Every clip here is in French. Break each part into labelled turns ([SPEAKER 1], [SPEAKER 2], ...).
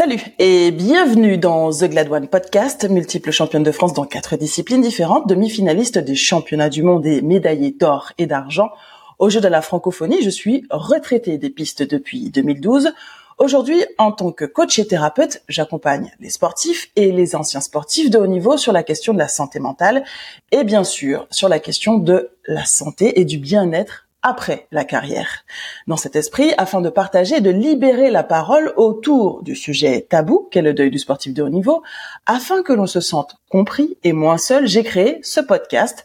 [SPEAKER 1] Salut et bienvenue dans The Glad One Podcast, multiple championne de France dans quatre disciplines différentes, demi-finaliste des championnats du monde et médaillée d'or et d'argent. Au jeu de la francophonie, je suis retraitée des pistes depuis 2012. Aujourd'hui, en tant que coach et thérapeute, j'accompagne les sportifs et les anciens sportifs de haut niveau sur la question de la santé mentale et bien sûr sur la question de la santé et du bien-être après la carrière. Dans cet esprit, afin de partager de libérer la parole autour du sujet tabou qu'est le deuil du sportif de haut niveau, afin que l'on se sente compris et moins seul, j'ai créé ce podcast.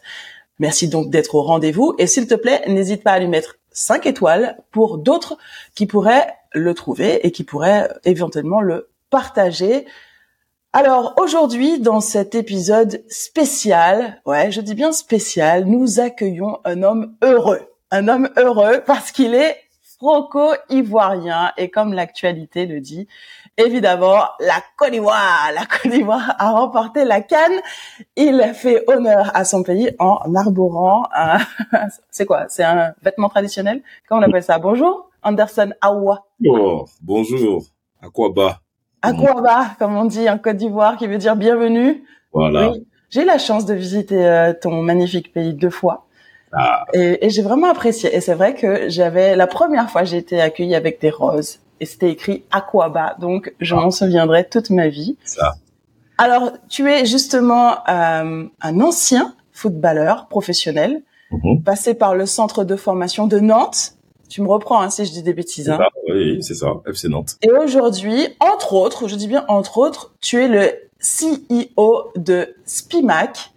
[SPEAKER 1] Merci donc d'être au rendez-vous et s'il te plaît, n'hésite pas à lui mettre 5 étoiles pour d'autres qui pourraient le trouver et qui pourraient éventuellement le partager. Alors aujourd'hui, dans cet épisode spécial, ouais, je dis bien spécial, nous accueillons un homme heureux un homme heureux parce qu'il est franco-ivoirien et comme l'actualité le dit, évidemment, la Côte d'Ivoire, la Côte d'Ivoire a remporté la Cannes. Il a fait honneur à son pays en arborant un, c'est quoi, c'est un vêtement traditionnel? Comment on appelle ça? Bonjour, Anderson Awa.
[SPEAKER 2] Oh, bonjour, Akwaba.
[SPEAKER 1] Akwaba, comme on dit en Côte d'Ivoire, qui veut dire bienvenue?
[SPEAKER 2] Voilà.
[SPEAKER 1] J'ai eu la chance de visiter euh, ton magnifique pays deux fois. Ah. Et, et j'ai vraiment apprécié. Et c'est vrai que j'avais la première fois j'ai été accueillie avec des roses et c'était écrit Aquaba, donc je ah. m'en souviendrai toute ma vie.
[SPEAKER 2] Ça.
[SPEAKER 1] Alors tu es justement euh, un ancien footballeur professionnel, mm-hmm. passé par le centre de formation de Nantes. Tu me reprends hein, si je dis des bêtises. Hein.
[SPEAKER 2] oui, c'est ça, FC Nantes.
[SPEAKER 1] Et aujourd'hui, entre autres, je dis bien entre autres, tu es le CEO de Spimac.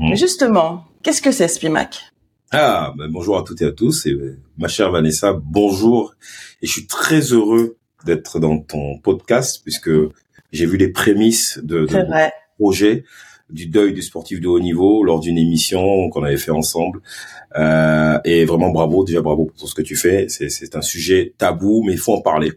[SPEAKER 1] Mais justement, qu'est-ce que c'est Spimac?
[SPEAKER 2] Ah, ben bonjour à toutes et à tous. Et ma chère Vanessa, bonjour. Et je suis très heureux d'être dans ton podcast puisque j'ai vu les prémices de, de projet du deuil du sportif de haut niveau lors d'une émission qu'on avait fait ensemble. Euh, et vraiment bravo, déjà bravo pour tout ce que tu fais. C'est un sujet tabou, mais il faut en parler.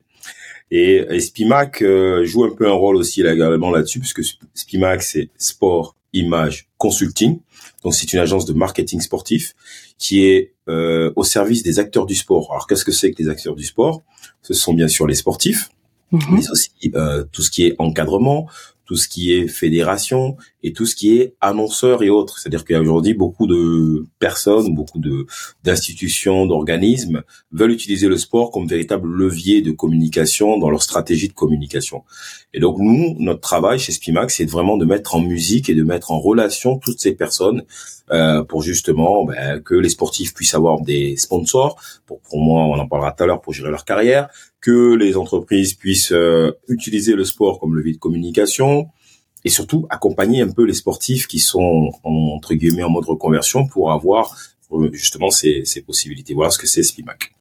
[SPEAKER 2] Et, et Spimac euh, joue un peu un rôle aussi également là-dessus, puisque Spimac, c'est sport, image, consulting. Donc c'est une agence de marketing sportif qui est euh, au service des acteurs du sport. Alors qu'est-ce que c'est que les acteurs du sport? Ce sont bien sûr les sportifs, mhm. mais aussi euh, tout ce qui est encadrement, tout ce qui est fédération et tout ce qui est annonceur et autres. C'est-à-dire qu'il y a aujourd'hui beaucoup de personnes, beaucoup de d'institutions, d'organismes veulent utiliser le sport comme véritable levier de communication dans leur stratégie de communication. Et donc nous, notre travail chez Spimax, c'est vraiment de mettre en musique et de mettre en relation toutes ces personnes euh, pour justement ben, que les sportifs puissent avoir des sponsors. Pour, pour moi, on en parlera tout à l'heure pour gérer leur carrière, que les entreprises puissent euh, utiliser le sport comme levier de communication et surtout accompagner un peu les sportifs qui sont entre guillemets en mode reconversion pour avoir euh, justement ces, ces possibilités. Voilà ce que c'est Spimac.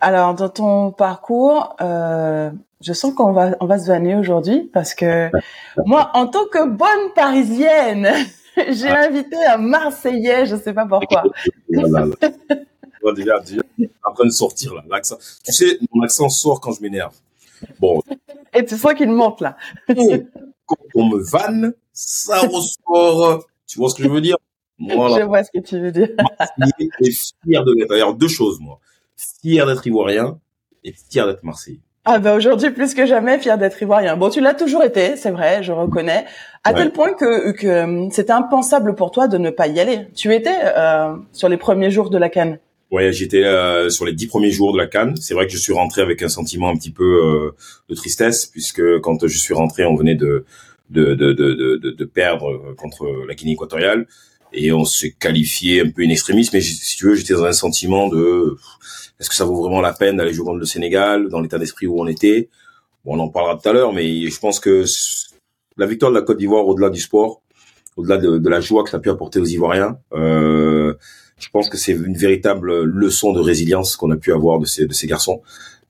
[SPEAKER 1] Alors dans ton parcours, euh, je sens qu'on va on va se vanner aujourd'hui parce que moi en tant que bonne parisienne J'ai invité un Marseillais, je sais pas pourquoi. voilà,
[SPEAKER 2] déjà, déjà, en train de sortir là, l'accent. Tu sais, mon accent sort quand je m'énerve. Bon.
[SPEAKER 1] Et tu sens qu'il monte là.
[SPEAKER 2] Quand on me vanne, ça ressort. Tu vois ce que je veux dire?
[SPEAKER 1] Voilà. Je vois ce que tu veux dire.
[SPEAKER 2] et fier de l'être. D'ailleurs, deux choses, moi. Fier d'être ivoirien et fier d'être marseillais.
[SPEAKER 1] Ah bah aujourd'hui plus que jamais fier d'être ivoirien. Bon, tu l'as toujours été, c'est vrai, je reconnais, à tel point que, que euh, c'était impensable pour toi de ne pas y aller. Tu étais euh, sur les premiers jours de la Cannes.
[SPEAKER 2] Ouais, j'étais euh, sur les dix premiers jours de la Cannes. C'est vrai que je suis rentré avec un sentiment un petit peu euh, de tristesse puisque quand je suis rentré, on venait de de de de, de, perdre contre la Guinée équatoriale et on s'est qualifié un peu in extremis. Mais si tu veux, j'étais dans un sentiment de est-ce que ça vaut vraiment la peine d'aller jouer contre le Sénégal dans l'état d'esprit où on était? Bon, on en parlera tout à l'heure, mais je pense que la victoire de la Côte d'Ivoire, au-delà du sport, au-delà de, la joie que ça a pu apporter aux Ivoiriens, euh, je pense que c'est une véritable leçon de résilience qu'on a pu avoir de ces, de ces garçons.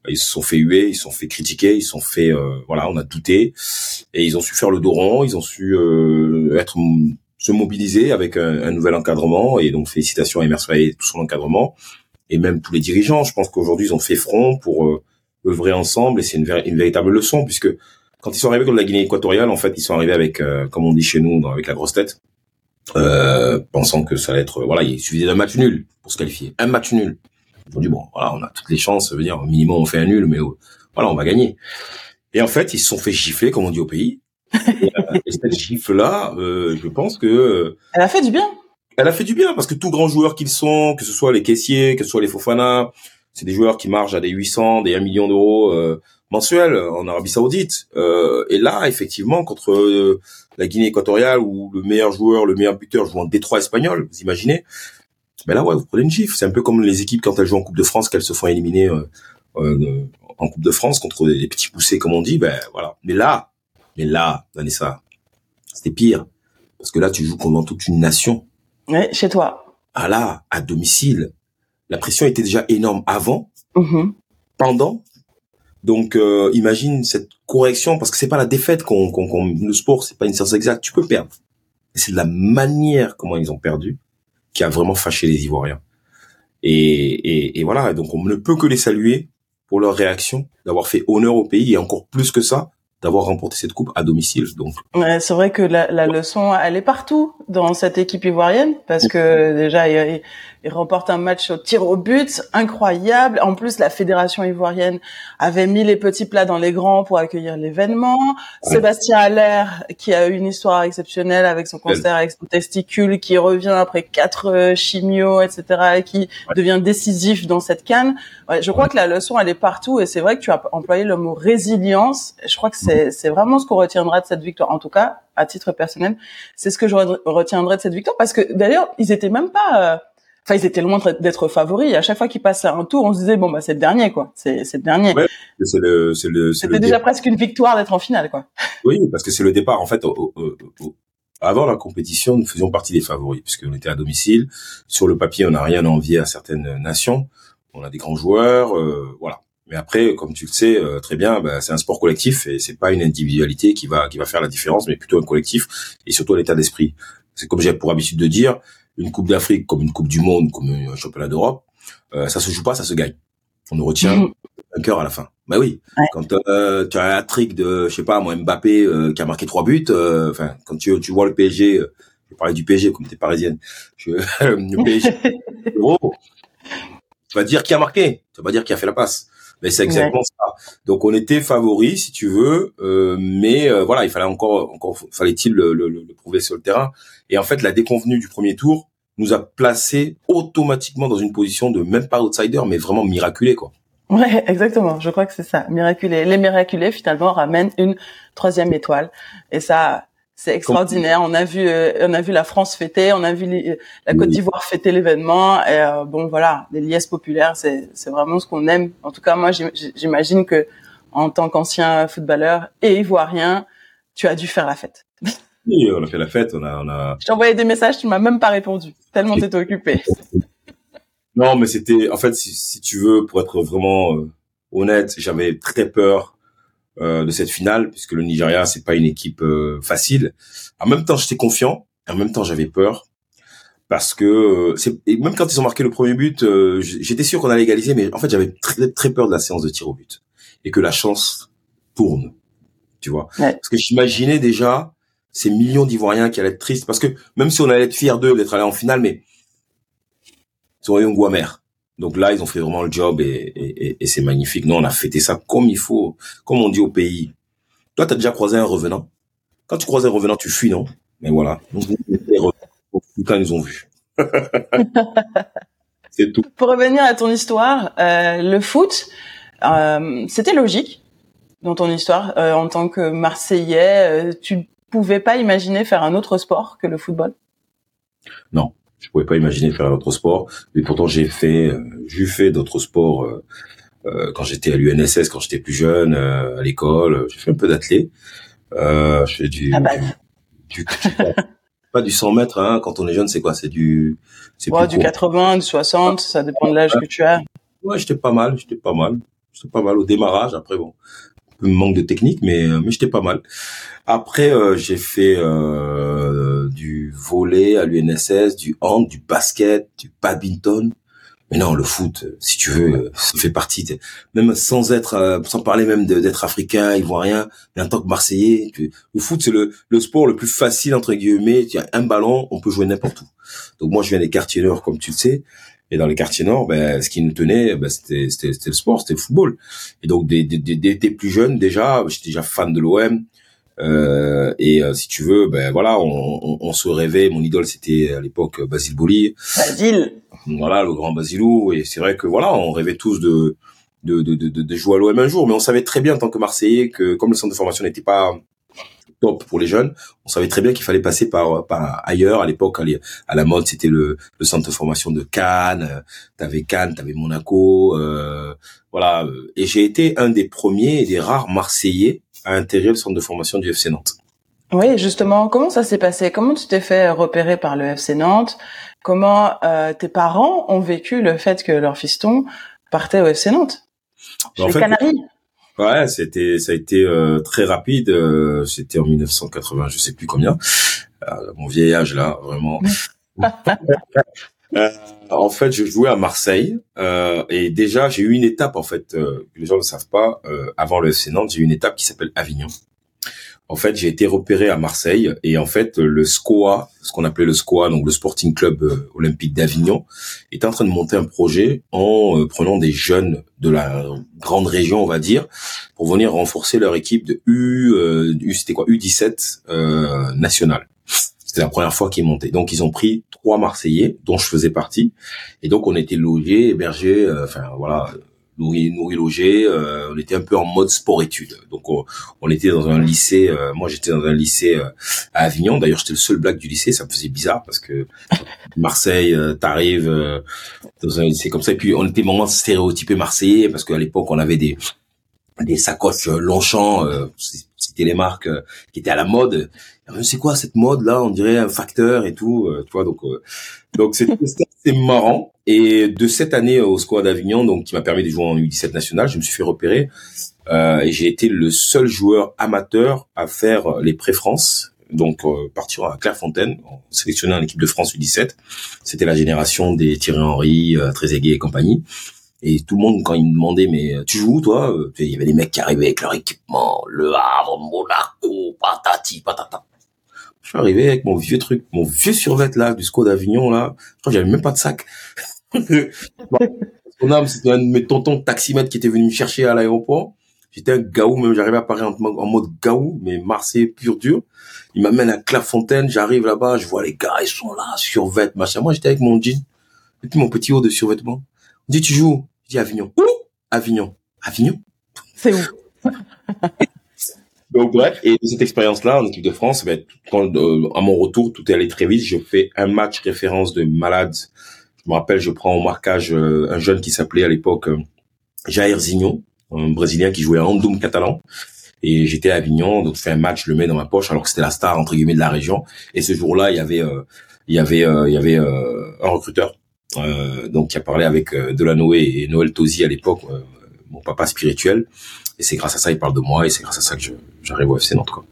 [SPEAKER 2] Ils se sont fait huer, ils se sont fait critiquer, ils se sont fait, euh, voilà, on a douté, et ils ont su faire le dos rond, ils ont su euh, être se mobiliser avec un, nouvel encadrement, et donc félicitations à Emerson et tout son encadrement. Et même tous les dirigeants. Je pense qu'aujourd'hui, ils ont fait front pour euh, œuvrer ensemble. Et c'est une, une, véritable leçon puisque quand ils sont arrivés contre la Guinée équatoriale, en fait, ils sont arrivés avec, euh, comme on dit chez nous, avec la grosse tête, euh, pensant que ça allait être, voilà, il suffisait d'un match nul pour se qualifier. Un match nul. Ils ont dit, bon, voilà, on a toutes les chances, ça veut dire, au minimum, on fait un nul, mais voilà, on va gagner. Et en fait, ils se sont fait gifler, comme on dit au pays. et, cette gifle-là, je pense que...
[SPEAKER 1] Elle a fait du bien.
[SPEAKER 2] Elle a fait du bien, parce que tous grands joueurs qu'ils sont, que ce soit les caissiers, que ce soit les Fofana, c'est des joueurs qui marchent à des 800, des 1 million d'euros euh, mensuels en Arabie Saoudite. Euh, et là, effectivement, contre euh, la Guinée équatoriale, où le meilleur joueur, le meilleur buteur joue en Détroit espagnol, vous imaginez Mais là, ouais, vous prenez une gifle. C'est un peu comme les équipes quand elles jouent en Coupe de France, qu'elles se font éliminer en Coupe de France contre les petits poussés, comme on dit. Ben voilà. Mais là, mais là, Vanessa, c'était pire. Parce que là, tu joues comme toute une nation.
[SPEAKER 1] Ouais, chez toi.
[SPEAKER 2] Ah là, à domicile la pression était déjà énorme avant, mm-hmm. pendant. Donc euh, imagine cette correction parce que c'est pas la défaite qu'on qu'on le sport c'est pas une science exacte tu peux perdre. C'est la manière comment ils ont perdu qui a vraiment fâché les Ivoiriens. Et, et, et voilà donc on ne peut que les saluer pour leur réaction d'avoir fait honneur au pays et encore plus que ça d'avoir remporté cette coupe à domicile. Donc,
[SPEAKER 1] ouais, c'est vrai que la, la, leçon, elle est partout dans cette équipe ivoirienne parce que déjà ils, ils remportent un match au tir au but incroyable. En plus, la fédération ivoirienne avait mis les petits plats dans les grands pour accueillir l'événement. Sébastien Aller, qui a eu une histoire exceptionnelle avec son concert avec son testicule, qui revient après quatre euh, chimios, etc., et qui devient décisif dans cette canne. Ouais, je crois que la leçon, elle est partout et c'est vrai que tu as employé le mot résilience. Je crois que c'est vraiment ce qu'on retiendra de cette victoire. En tout cas, à titre personnel, c'est ce que je retiendrai de cette victoire parce que d'ailleurs, ils étaient même pas, euh, enfin, ils étaient loin d'être favoris. À chaque fois qu'ils passaient un tour, on se disait bon bah c'est le dernier quoi, c'est c'est le dernier.
[SPEAKER 2] Ouais, c'est le c'est le.
[SPEAKER 1] C'était déjà presque une victoire d'être en finale quoi.
[SPEAKER 2] Oui, parce que c'est le départ en fait. avant la compétition, nous faisions partie des favoris puisqu'on était à domicile. Sur le papier, on n'a rien à envier à certaines nations. On a des grands joueurs, euh, voilà. Mais après, comme tu le sais euh, très bien, bah, c'est un sport collectif et c'est pas une individualité qui va qui va faire la différence, mais plutôt un collectif et surtout l'état d'esprit. C'est comme j'ai pour habitude de dire, une Coupe d'Afrique comme une Coupe du Monde, comme un championnat d'Europe, euh, ça se joue pas, ça se gagne. On nous retient mmh. un cœur à la fin. Bah oui, quand euh, tu as un trick de, je sais pas, moi Mbappé euh, qui a marqué trois buts, euh, enfin quand tu tu vois le PSG, je vais parler du PSG comme tu es parisienne, je, le PSG, tu vas dire qui a marqué, tu vas dire qui a fait la passe. Mais c'est exactement ça. Donc on était favoris, si tu veux, euh, mais euh, voilà, il fallait encore, encore fallait-il le, le, le, prouver sur le terrain. Et en fait, la déconvenue du premier tour nous a placé automatiquement dans une position de même pas outsider, mais vraiment miraculé, quoi.
[SPEAKER 1] Ouais, exactement. Je crois que c'est ça, miraculé. Les miraculés finalement ramènent une troisième étoile, et ça, c'est extraordinaire. On a vu, euh, on a vu la France fêter, on a vu la Côte d'Ivoire fêter l'événement. Et euh, bon, voilà, les liesses populaires, c'est, c'est vraiment ce qu'on aime. En tout cas, moi, j'imagine que en tant qu'ancien footballeur et ivoirien, tu as dû faire la fête.
[SPEAKER 2] Oui, on a fait la fête. On a, on a.
[SPEAKER 1] Je t'ai envoyé des messages, tu m'as même pas répondu. Tellement t'étais occupé.
[SPEAKER 2] non, mais c'était, en fait, si, si, tu veux, pour être vraiment euh, honnête, j'avais très peur euh, de cette finale, puisque le Nigeria c'est pas une équipe euh, facile. En même temps, j'étais confiant, en même temps j'avais peur parce que euh, c'est même quand ils ont marqué le premier but, j'étais sûr qu'on allait égaliser, mais en fait j'avais très très peur de la séance de tir au but et que la chance tourne, tu vois? Parce que j'imaginais déjà ces millions d'Ivoiriens qui allaient être tristes parce que même si on allait être fiers d'eux d'être allés en finale, mais ils auraient eu un goût amer. Donc là, ils ont fait vraiment le job et, c'est magnifique. Nous, on a fêté ça comme il faut, comme on dit au pays. Toi, tu as déjà croisé un revenant. Quand tu croises un revenant, tu fuis, non? Mais voilà. Donc, quand ils ont vu. c'est tout.
[SPEAKER 1] Pour revenir à ton histoire, euh, le foot, euh, c'était logique dans ton histoire. Euh, en tant que Marseillais, tu pouvais pas imaginer faire un autre sport que le football?
[SPEAKER 2] Non, je pouvais pas imaginer faire un autre sport, mais pourtant j'ai fait, euh, j'ai fait d'autres sports euh, euh, quand j'étais à l'UNSS, quand j'étais plus jeune, à l'école. J'ai fait un peu d'athlé. Euh, je fais du,
[SPEAKER 1] ah bah.
[SPEAKER 2] du, pas du 100 mètres. Hein, quand on est jeune, c'est quoi? C'est du,
[SPEAKER 1] c'est ouais, du 80, du 60, ça dépend de l'âge que tu as.
[SPEAKER 2] Ouais, j'étais pas mal, j'étais pas mal, j'étais pas mal au démarrage. Après bon, manque de technique, mais mais j'étais pas mal. Après, j'ai fait du volet à l'UNSS, du hand, du basket, du badminton. Mais non, le foot, si tu veux, ça fait partie. Même sans être, euh, sans parler même d'être africain, ivoirien, mais en tant que Marseillais, le foot c'est le, le sport le plus facile entre guillemets. Tu as un ballon, on peut jouer n'importe où. Donc moi, je viens des quartiers nord, comme tu le sais. Et dans les quartiers nord, ben, ce qui nous tenait, ben, c'était, c'était, c'était le sport, c'était le football. Et donc, dès, dès, dès, dès plus jeune, déjà, j'étais déjà fan de l'OM. Euh, et euh, si tu veux, ben voilà, on, on, on, se rêvait. Mon idole, c'était à l'époque Basile Boli.
[SPEAKER 1] Basile.
[SPEAKER 2] Voilà, le grand Basilou. Et c'est vrai que voilà, on rêvait tous de de, de, de, de jouer à l'OM un jour, mais on savait très bien en tant que Marseillais que comme le centre de formation n'était pas top pour les jeunes. On savait très bien qu'il fallait passer par, par ailleurs. À l'époque, à la mode, c'était le, le, centre de formation de Cannes. Euh, t'avais Cannes, t'avais Monaco, euh, voilà. Et j'ai été un des premiers et des rares Marseillais à intégrer le centre de formation du FC Nantes.
[SPEAKER 1] Oui, justement, comment ça s'est passé? Comment tu t'es fait repérer par le FC Nantes? Comment euh, tes parents ont vécu le fait que leur fiston partait au FC Nantes?
[SPEAKER 2] Les Canaries? Ouais, c'était ça a été euh, très rapide. Euh, c'était en 1980, je sais plus combien. Euh, mon vieillage là, vraiment. en fait, je jouais à Marseille et déjà j'ai eu une étape en fait que les gens ne savent pas. avant le FC Nantes, j'ai eu une étape qui s'appelle Avignon en fait, j'ai été repéré à Marseille et en fait, le SCOA, ce qu'on appelait le SCOA, donc le Sporting Club euh, Olympique d'Avignon, était en train de monter un projet en euh, prenant des jeunes de la grande région, on va dire, pour venir renforcer leur équipe de U, euh, c'était quoi, U17 euh, nationale. C'était la première fois qu'ils montaient. Donc ils ont pris trois Marseillais, dont je faisais partie, et donc on était logés, hébergés, enfin voilà, nourri, logé. Euh, on était un peu en mode sport-études. Donc on, était dans un lycée. Euh, moi j'étais dans un lycée euh, à Avignon. D'ailleurs j'étais le seul black du lycée. Ça me faisait bizarre parce que Marseille, t'arrives dans un lycée comme ça. Et puis on était vraiment stéréotypé marseillais parce qu'à l'époque on avait des des sacoches Longchamp. c'était les marques qui étaient à la mode. C'est quoi cette mode là On dirait un facteur et tout. tu vois donc donc c'était assez marrant. Et de cette année au Squad d'Avignon, donc qui m'a permis de jouer en U17 national, je me suis fait repérer euh, et j'ai été le seul joueur amateur à faire les pré-France. Donc euh, partir à Clairefontaine, sélectionné en équipe de France U17. C'était la génération des Thierry Henry, euh, Trezeguet et compagnie. Et tout le monde, quand il me demandait, mais tu joues où, toi euh, Il y avait des mecs qui arrivaient avec leur équipement, le Havre, Monaco, patati, patata. Je suis arrivé avec mon vieux truc, mon vieux survêt là, du SCO d'Avignon là. Je crois que j'avais même pas de sac. Son âme, c'était un de mes tontons taximètres qui était venu me chercher à l'aéroport. J'étais un gaou, même j'arrivais à parler en, mode gaou, mais Marseille pur dur. Il m'amène à Clairefontaine, j'arrive là-bas, je vois les gars, ils sont là, survêt, machin. Moi, j'étais avec mon jean, et puis mon petit haut de survêtement. On dit, tu joues? Je dis Avignon. Où? Avignon. Avignon?
[SPEAKER 1] C'est où?
[SPEAKER 2] Donc bref, et de cette expérience-là en équipe de France, ben, quand, euh, à mon retour, tout est allé très vite. Je fais un match référence de malade je me rappelle, je prends au marquage euh, un jeune qui s'appelait à l'époque euh, Jair Zinho, un Brésilien qui jouait à Andoum catalan. Et j'étais à Avignon, donc je fais un match, je le mets dans ma poche, alors que c'était la star entre guillemets de la région. Et ce jour-là, il y avait, euh, il y avait, il y avait un recruteur, donc qui a parlé avec Delanoé et Noël Tosi à l'époque, mon papa spirituel. Et c'est grâce à ça, il parle de moi, et c'est grâce à ça que j'arrive au FC Nantes. Quoi.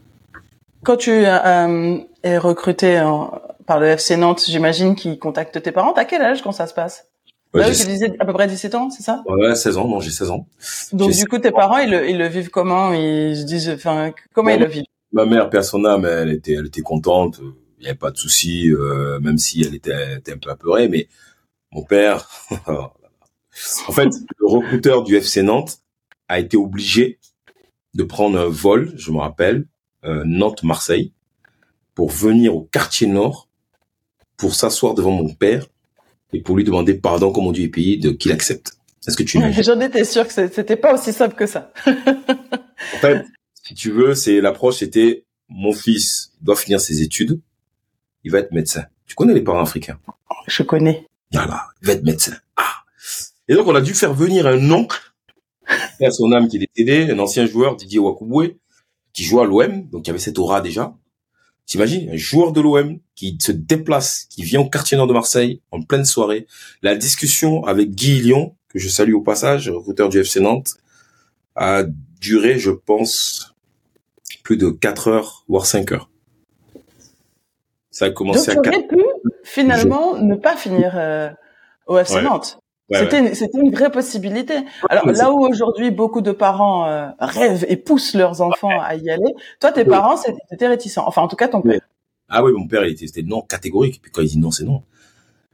[SPEAKER 1] Quand tu es recruté en, par le FC Nantes, j'imagine, qui contacte tes parents. T'as quel âge quand ça se passe? Ouais, Là, tu disais à peu près 17 ans, c'est ça?
[SPEAKER 2] Ouais, 16 ans. Non, j'ai 16 ans.
[SPEAKER 1] Donc du coup, tes parents, ils le, ils le vivent comment? Ils se disent, enfin, comment ils le vivent?
[SPEAKER 2] Ma mère, personne, mais elle était, elle était contente. Il n'y avait pas de souci, euh, même si elle était, était, un peu apeurée. Mais mon père, en fait, le recruteur du FC Nantes a été obligé de prendre un vol, je me rappelle, euh, Nantes-Marseille, pour venir au quartier nord pour s'asseoir devant mon père et pour lui demander pardon comme on dit pays de qu'il accepte. Est-ce que tu imagines?
[SPEAKER 1] J'en étais sûr que c'était pas aussi simple que ça.
[SPEAKER 2] en fait, si tu veux, c'est l'approche c'était mon fils doit finir ses études, il va être médecin. Tu connais les parents africains?
[SPEAKER 1] Je connais.
[SPEAKER 2] Voilà, il va être médecin. Ah. Et donc on a dû faire venir un oncle à son âme qui est décédé, un ancien joueur Didier Wakubwe qui joue à l'OM, donc il y avait cette aura déjà. T'imagines un joueur de l'OM qui se déplace, qui vient au quartier nord de Marseille en pleine soirée. La discussion avec Guy Lyon, que je salue au passage, recruteur du FC Nantes, a duré, je pense, plus de 4 heures, voire 5 heures.
[SPEAKER 1] Ça a commencé Donc, à tu pu finalement ne pas finir euh, au FC Nantes c'était c'était une vraie possibilité. Alors là où aujourd'hui beaucoup de parents euh, rêvent et poussent leurs enfants à y aller, toi tes parents c'était réticent. Enfin en tout cas ton père.
[SPEAKER 2] Ah oui, mon père il était, non catégorique. Puis quand il dit non, c'est non.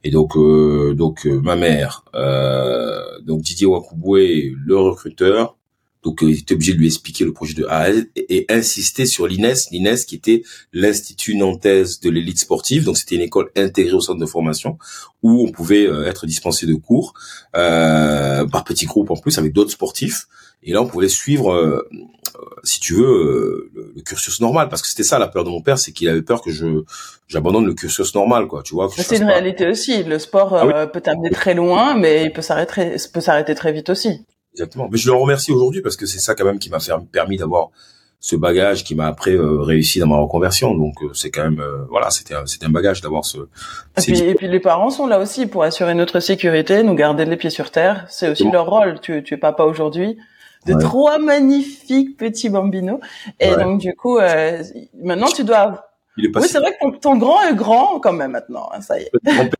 [SPEAKER 2] Et donc, euh, donc euh, ma mère, euh, donc Didier Wakubwe, le recruteur, donc il était obligé de lui expliquer le projet de A et, insister sur l'INES, l'INES qui était l'Institut Nantaise de l'élite sportive. Donc c'était une école intégrée au centre de formation où on pouvait être dispensé de cours par petits groupes en plus avec d'autres sportifs. Et là on pouvait suivre si tu veux, euh, le, cursus normal, parce que c'était ça la peur de mon père, c'est qu'il avait peur que je j'abandonne le cursus normal, quoi. Tu vois.
[SPEAKER 1] C'est une réalité aussi. Le sport ah euh, peut t'amener très loin, mais il peut s'arrêter, peut s'arrêter très vite aussi.
[SPEAKER 2] Exactement. Mais je le remercie aujourd'hui parce que c'est ça quand même qui m'a permis d'avoir ce bagage qui m'a après euh, réussi dans ma reconversion. Donc c'est quand même voilà, c'était c'était un bagage d'avoir ce.
[SPEAKER 1] Et puis, et puis, les parents sont là aussi pour assurer notre sécurité, nous garder les pieds sur terre. C'est aussi leur rôle. Tu tu es papa aujourd'hui de trois magnifiques petits bambinos. Et donc du coup, euh, maintenant tu dois. Il est oui, c'est vrai que ton, grand est grand quand même maintenant. Hein, ça y est.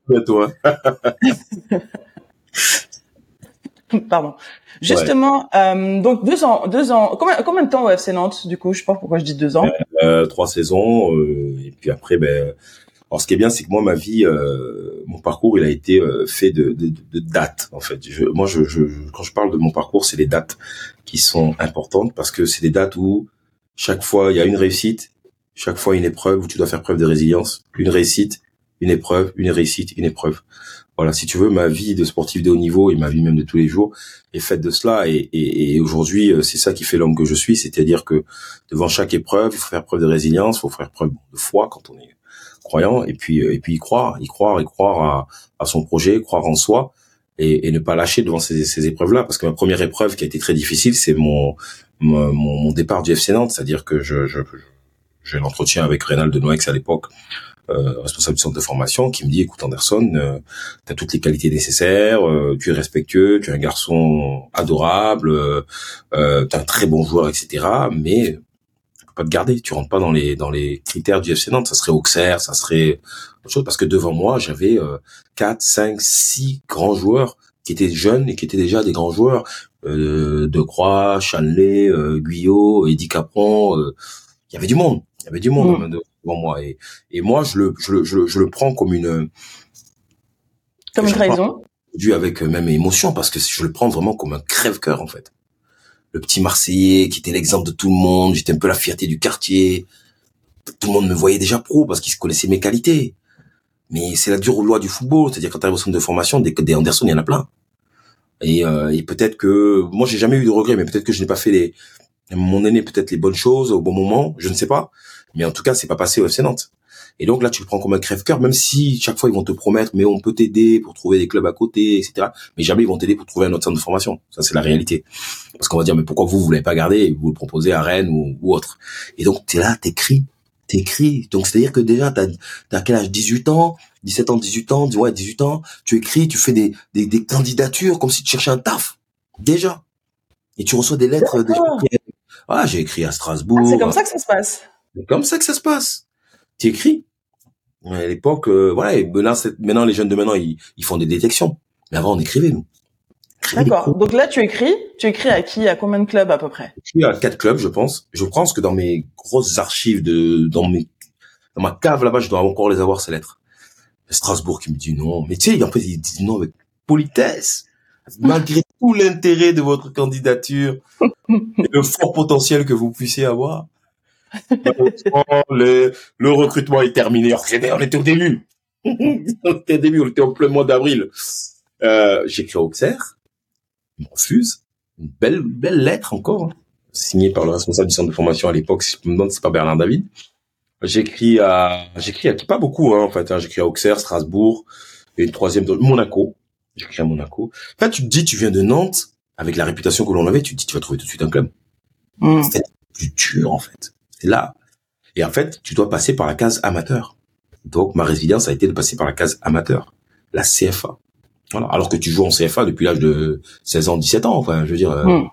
[SPEAKER 1] Grand toi. Pardon. Justement, euh, donc deux ans, deux ans. Combien, combien de temps au FC Nantes du coup Je sais pas pourquoi je dis deux ans.
[SPEAKER 2] Euh, trois saisons. Euh, et puis après, ben alors ce qui est bien, c'est que moi, ma vie, euh, mon parcours, il a été euh, fait de, de, de, dates, en fait. Je, moi, je, je, quand je parle de mon parcours, c'est les dates qui sont importantes parce que c'est des dates où chaque fois, il y a une réussite, chaque fois une épreuve où tu dois faire preuve de résilience, une réussite, une épreuve, une réussite, une épreuve. Voilà, si tu veux, ma vie de sportif de haut niveau et ma vie même de tous les jours est faite de cela. Et, et, et aujourd'hui, euh, c'est ça qui fait l'homme que je suis, c'est-à-dire que devant chaque épreuve, il faut faire preuve de résilience, il faut faire preuve de foi quand on est croyant et puis euh, et puis y croire, y croire, y croire à, à son projet, croire en soi et, et ne pas lâcher devant ces, ces épreuves-là. Parce que ma première épreuve qui a été très difficile, c'est mon, mon, mon départ du FC Nantes, c'est-à-dire que je, je j'ai l'entretien avec Rénal de Noex à l'époque, responsable du centre de formation, qui me dit écoute Anderson, euh, tu as toutes les qualités nécessaires, euh, tu es respectueux, tu es un garçon adorable, euh, tu es un très bon joueur, etc. Mais pas te garder. Tu rentres pas dans les dans les critères du FC Nantes. Ça serait Auxerre, ça serait autre chose parce que devant moi j'avais euh, quatre, cinq, six grands joueurs qui étaient jeunes et qui étaient déjà des grands joueurs. Euh, de Croix, Chanley, euh, Guyot, Eddie Capron. Euh, il y avait du monde. Il y avait du monde mmh. Devant moi et et moi je le je le je, le prends comme une
[SPEAKER 1] comme une trahison.
[SPEAKER 2] Dû avec même émotion parce que je le prends vraiment comme un crève-cœur en fait le petit Marseillais qui était l'exemple de tout le monde. J'étais un peu la fierté du quartier. Tout le monde me voyait déjà pro parce qu'ils connaissaient mes qualités. Mais c'est la dure loi du football, c'est-à-dire quand tu arrives au centre de formation, des, des Anderson, il y en a plein. Et, euh, et peut-être que moi j'ai jamais eu de regrets, mais peut-être que je n'ai pas fait les mon aîné peut-être les bonnes choses au bon moment, je ne sais pas. Mais en tout cas, c'est pas passé au FC Nantes. Et donc là, tu le prends comme un crève-cœur, même si chaque fois ils vont te promettre, mais on peut t'aider pour trouver des clubs à côté, etc. Mais jamais ils vont t'aider pour trouver un autre centre de formation. Ça, c'est la réalité. Parce qu'on va dire, mais pourquoi vous, vous l'avez pas gardé et vous le proposez à Rennes ou, ou autre? Et donc, t'es là, t'écris, t'écris. Donc, c'est-à-dire que déjà, t'as, t'as quel âge? 18 ans? 17 ans, 18 ans, ouais, 18 ans, tu écris, tu fais des, des, des candidatures comme si tu cherchais un taf. Déjà. Et tu reçois des lettres. Des... Ah, j'ai écrit à Strasbourg. Ah,
[SPEAKER 1] c'est comme ça que ça se passe.
[SPEAKER 2] C'est comme ça que ça se passe. Tu écris. À l'époque, euh, voilà, et maintenant, les jeunes de maintenant, ils, ils, font des détections. Mais avant, on écrivait, nous.
[SPEAKER 1] D'accord. Donc là, tu écris. Tu écris à qui? À combien de clubs à peu près?
[SPEAKER 2] J'écris à quatre clubs, je pense. Je pense que dans mes grosses archives de, dans mes, dans ma cave là-bas, je dois encore les avoir ces lettres. Strasbourg qui me dit non. Mais tu sais, en fait, il dit non avec politesse. Malgré tout l'intérêt de votre candidature et le fort potentiel que vous puissiez avoir, le, le recrutement est terminé. On était au début. on était au début, on était en plein mois d'avril. Euh, J'écris à Auxerre. Il me refuse. Une belle, belle lettre encore, hein, signée par le responsable du centre de formation à l'époque. Si je me demande, c'est pas Bernard David. J'écris à, j'écris à pas beaucoup, hein, en fait. Hein. J'écris à Auxerre, Strasbourg, et une troisième Monaco. J'écris à Monaco. En fait, tu te dis, tu viens de Nantes, avec la réputation que l'on avait, tu te dis, tu vas trouver tout de suite un club. Mmh. C'était plus dur, en fait. C'est là. Et en fait, tu dois passer par la case amateur. Donc, ma résilience a été de passer par la case amateur, la CFA. Voilà. Alors que tu joues en CFA depuis l'âge de 16 ans, 17 ans, enfin, je veux dire. Euh, hmm.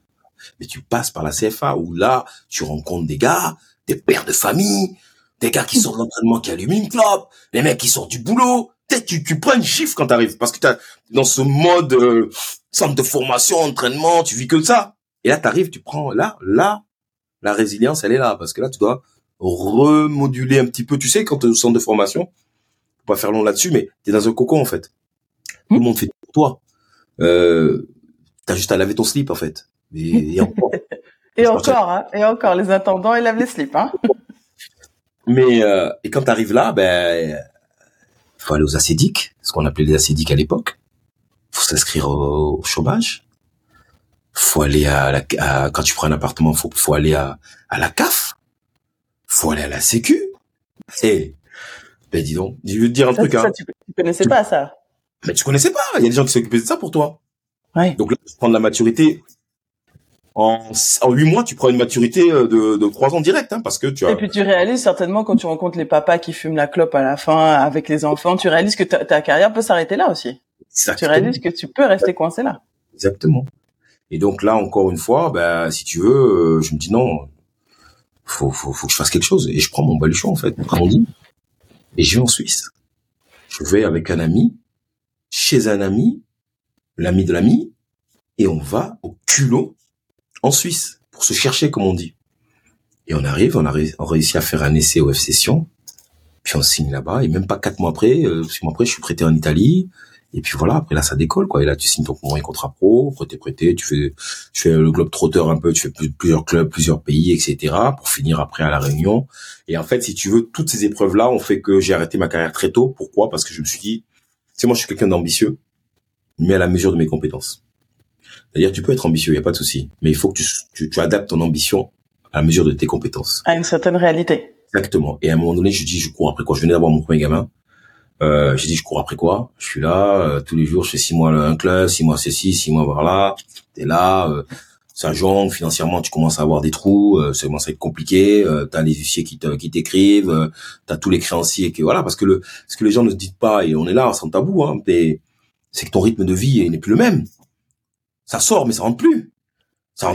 [SPEAKER 2] Mais tu passes par la CFA où là, tu rencontres des gars, des pères de famille, des gars qui sortent d'entraînement qui allument une clope, les mecs qui sortent du boulot. Tu, tu prends une chiffre quand t'arrives parce que t'as dans ce mode euh, centre de formation, entraînement, tu vis que ça. Et là, t'arrives, tu prends là, là, la résilience, elle est là, parce que là, tu dois remoduler un petit peu. Tu sais, quand tu es au centre de formation, faut pas faire long là-dessus, mais tu es dans un cocon, en fait. Tout le monde fait pour toi. Euh, T'as juste à laver ton slip en fait.
[SPEAKER 1] Et, encore. et encore, hein, et encore, les intendants ils lavent les slips. Hein.
[SPEAKER 2] Mais euh, et quand t'arrives là, ben faut aller aux acédiques, ce qu'on appelait les acédiques à l'époque. Faut s'inscrire au, au, chômage. Faut aller à, la, à, quand tu prends un appartement, faut faut aller à, à la CAF. Faut aller à la Sécu. Et ben dis donc, je veux te dire un truc.
[SPEAKER 1] Ça, hein. tu, tu connaissais pas ça.
[SPEAKER 2] Mais tu connaissais pas. Il y a des gens qui s'occupaient de ça pour toi.
[SPEAKER 1] Ouais.
[SPEAKER 2] Donc là, tu prends de la maturité. En, en 8 mois, tu prends une maturité euh, de, de 3 ans direct, hein, parce que tu as...
[SPEAKER 1] Et puis tu réalises certainement quand tu rencontres les papas qui fument la clope à la fin avec les enfants, tu réalises que ta, ta carrière peut s'arrêter là aussi. Exactement. Tu réalises que tu peux rester coincé là.
[SPEAKER 2] Exactement. Et donc là, encore une fois, bah, si tu veux, euh, je me dis non, faut, faut, faut que je fasse quelque chose. Et je prends mon baluchon, en fait, comme on dit, et je vais en Suisse. Je vais avec un ami, chez un ami, l'ami de l'ami, et on va au culot en Suisse pour se chercher, comme on dit. Et on arrive, on a, réussi à faire un essai au F Session, puis on signe là-bas, et même pas quatre mois après, euh, six mois après, je suis prêté en Italie, et puis voilà, après là, ça décolle, quoi. Et là, tu signes ton premier contrat pro, après t'es prêté, tu fais, tu fais le globe trotteur un peu, tu fais plusieurs clubs, plusieurs pays, etc. pour finir après à la Réunion. Et en fait, si tu veux, toutes ces épreuves-là ont fait que j'ai arrêté ma carrière très tôt. Pourquoi? Parce que je me suis dit, tu sais, moi, je suis quelqu'un d'ambitieux, mais à la mesure de mes compétences. C'est-à-dire, tu peux être ambitieux, il y a pas de souci, mais il faut que tu, tu, tu adaptes ton ambition à la mesure de tes compétences.
[SPEAKER 1] À une certaine réalité.
[SPEAKER 2] Exactement. Et à un moment donné, je dis, je cours après quoi? Je venais d'avoir mon premier gamin. Euh, j'ai dit je cours après quoi? Je suis là euh, tous les jours, je fais six mois un club, six mois ceci, six mois par là. T'es là, euh, ça jongle financièrement, tu commences à avoir des trous, euh, ça commence à être compliqué. Euh, t'as les huissiers qui te, qui t'écrivent, euh, t'as tous les créanciers qui voilà parce que le ce que les gens ne se disent pas et on est là sans tabou, hein, c'est que ton rythme de vie n'est plus le même. Ça sort mais ça rentre plus. Ça
[SPEAKER 1] en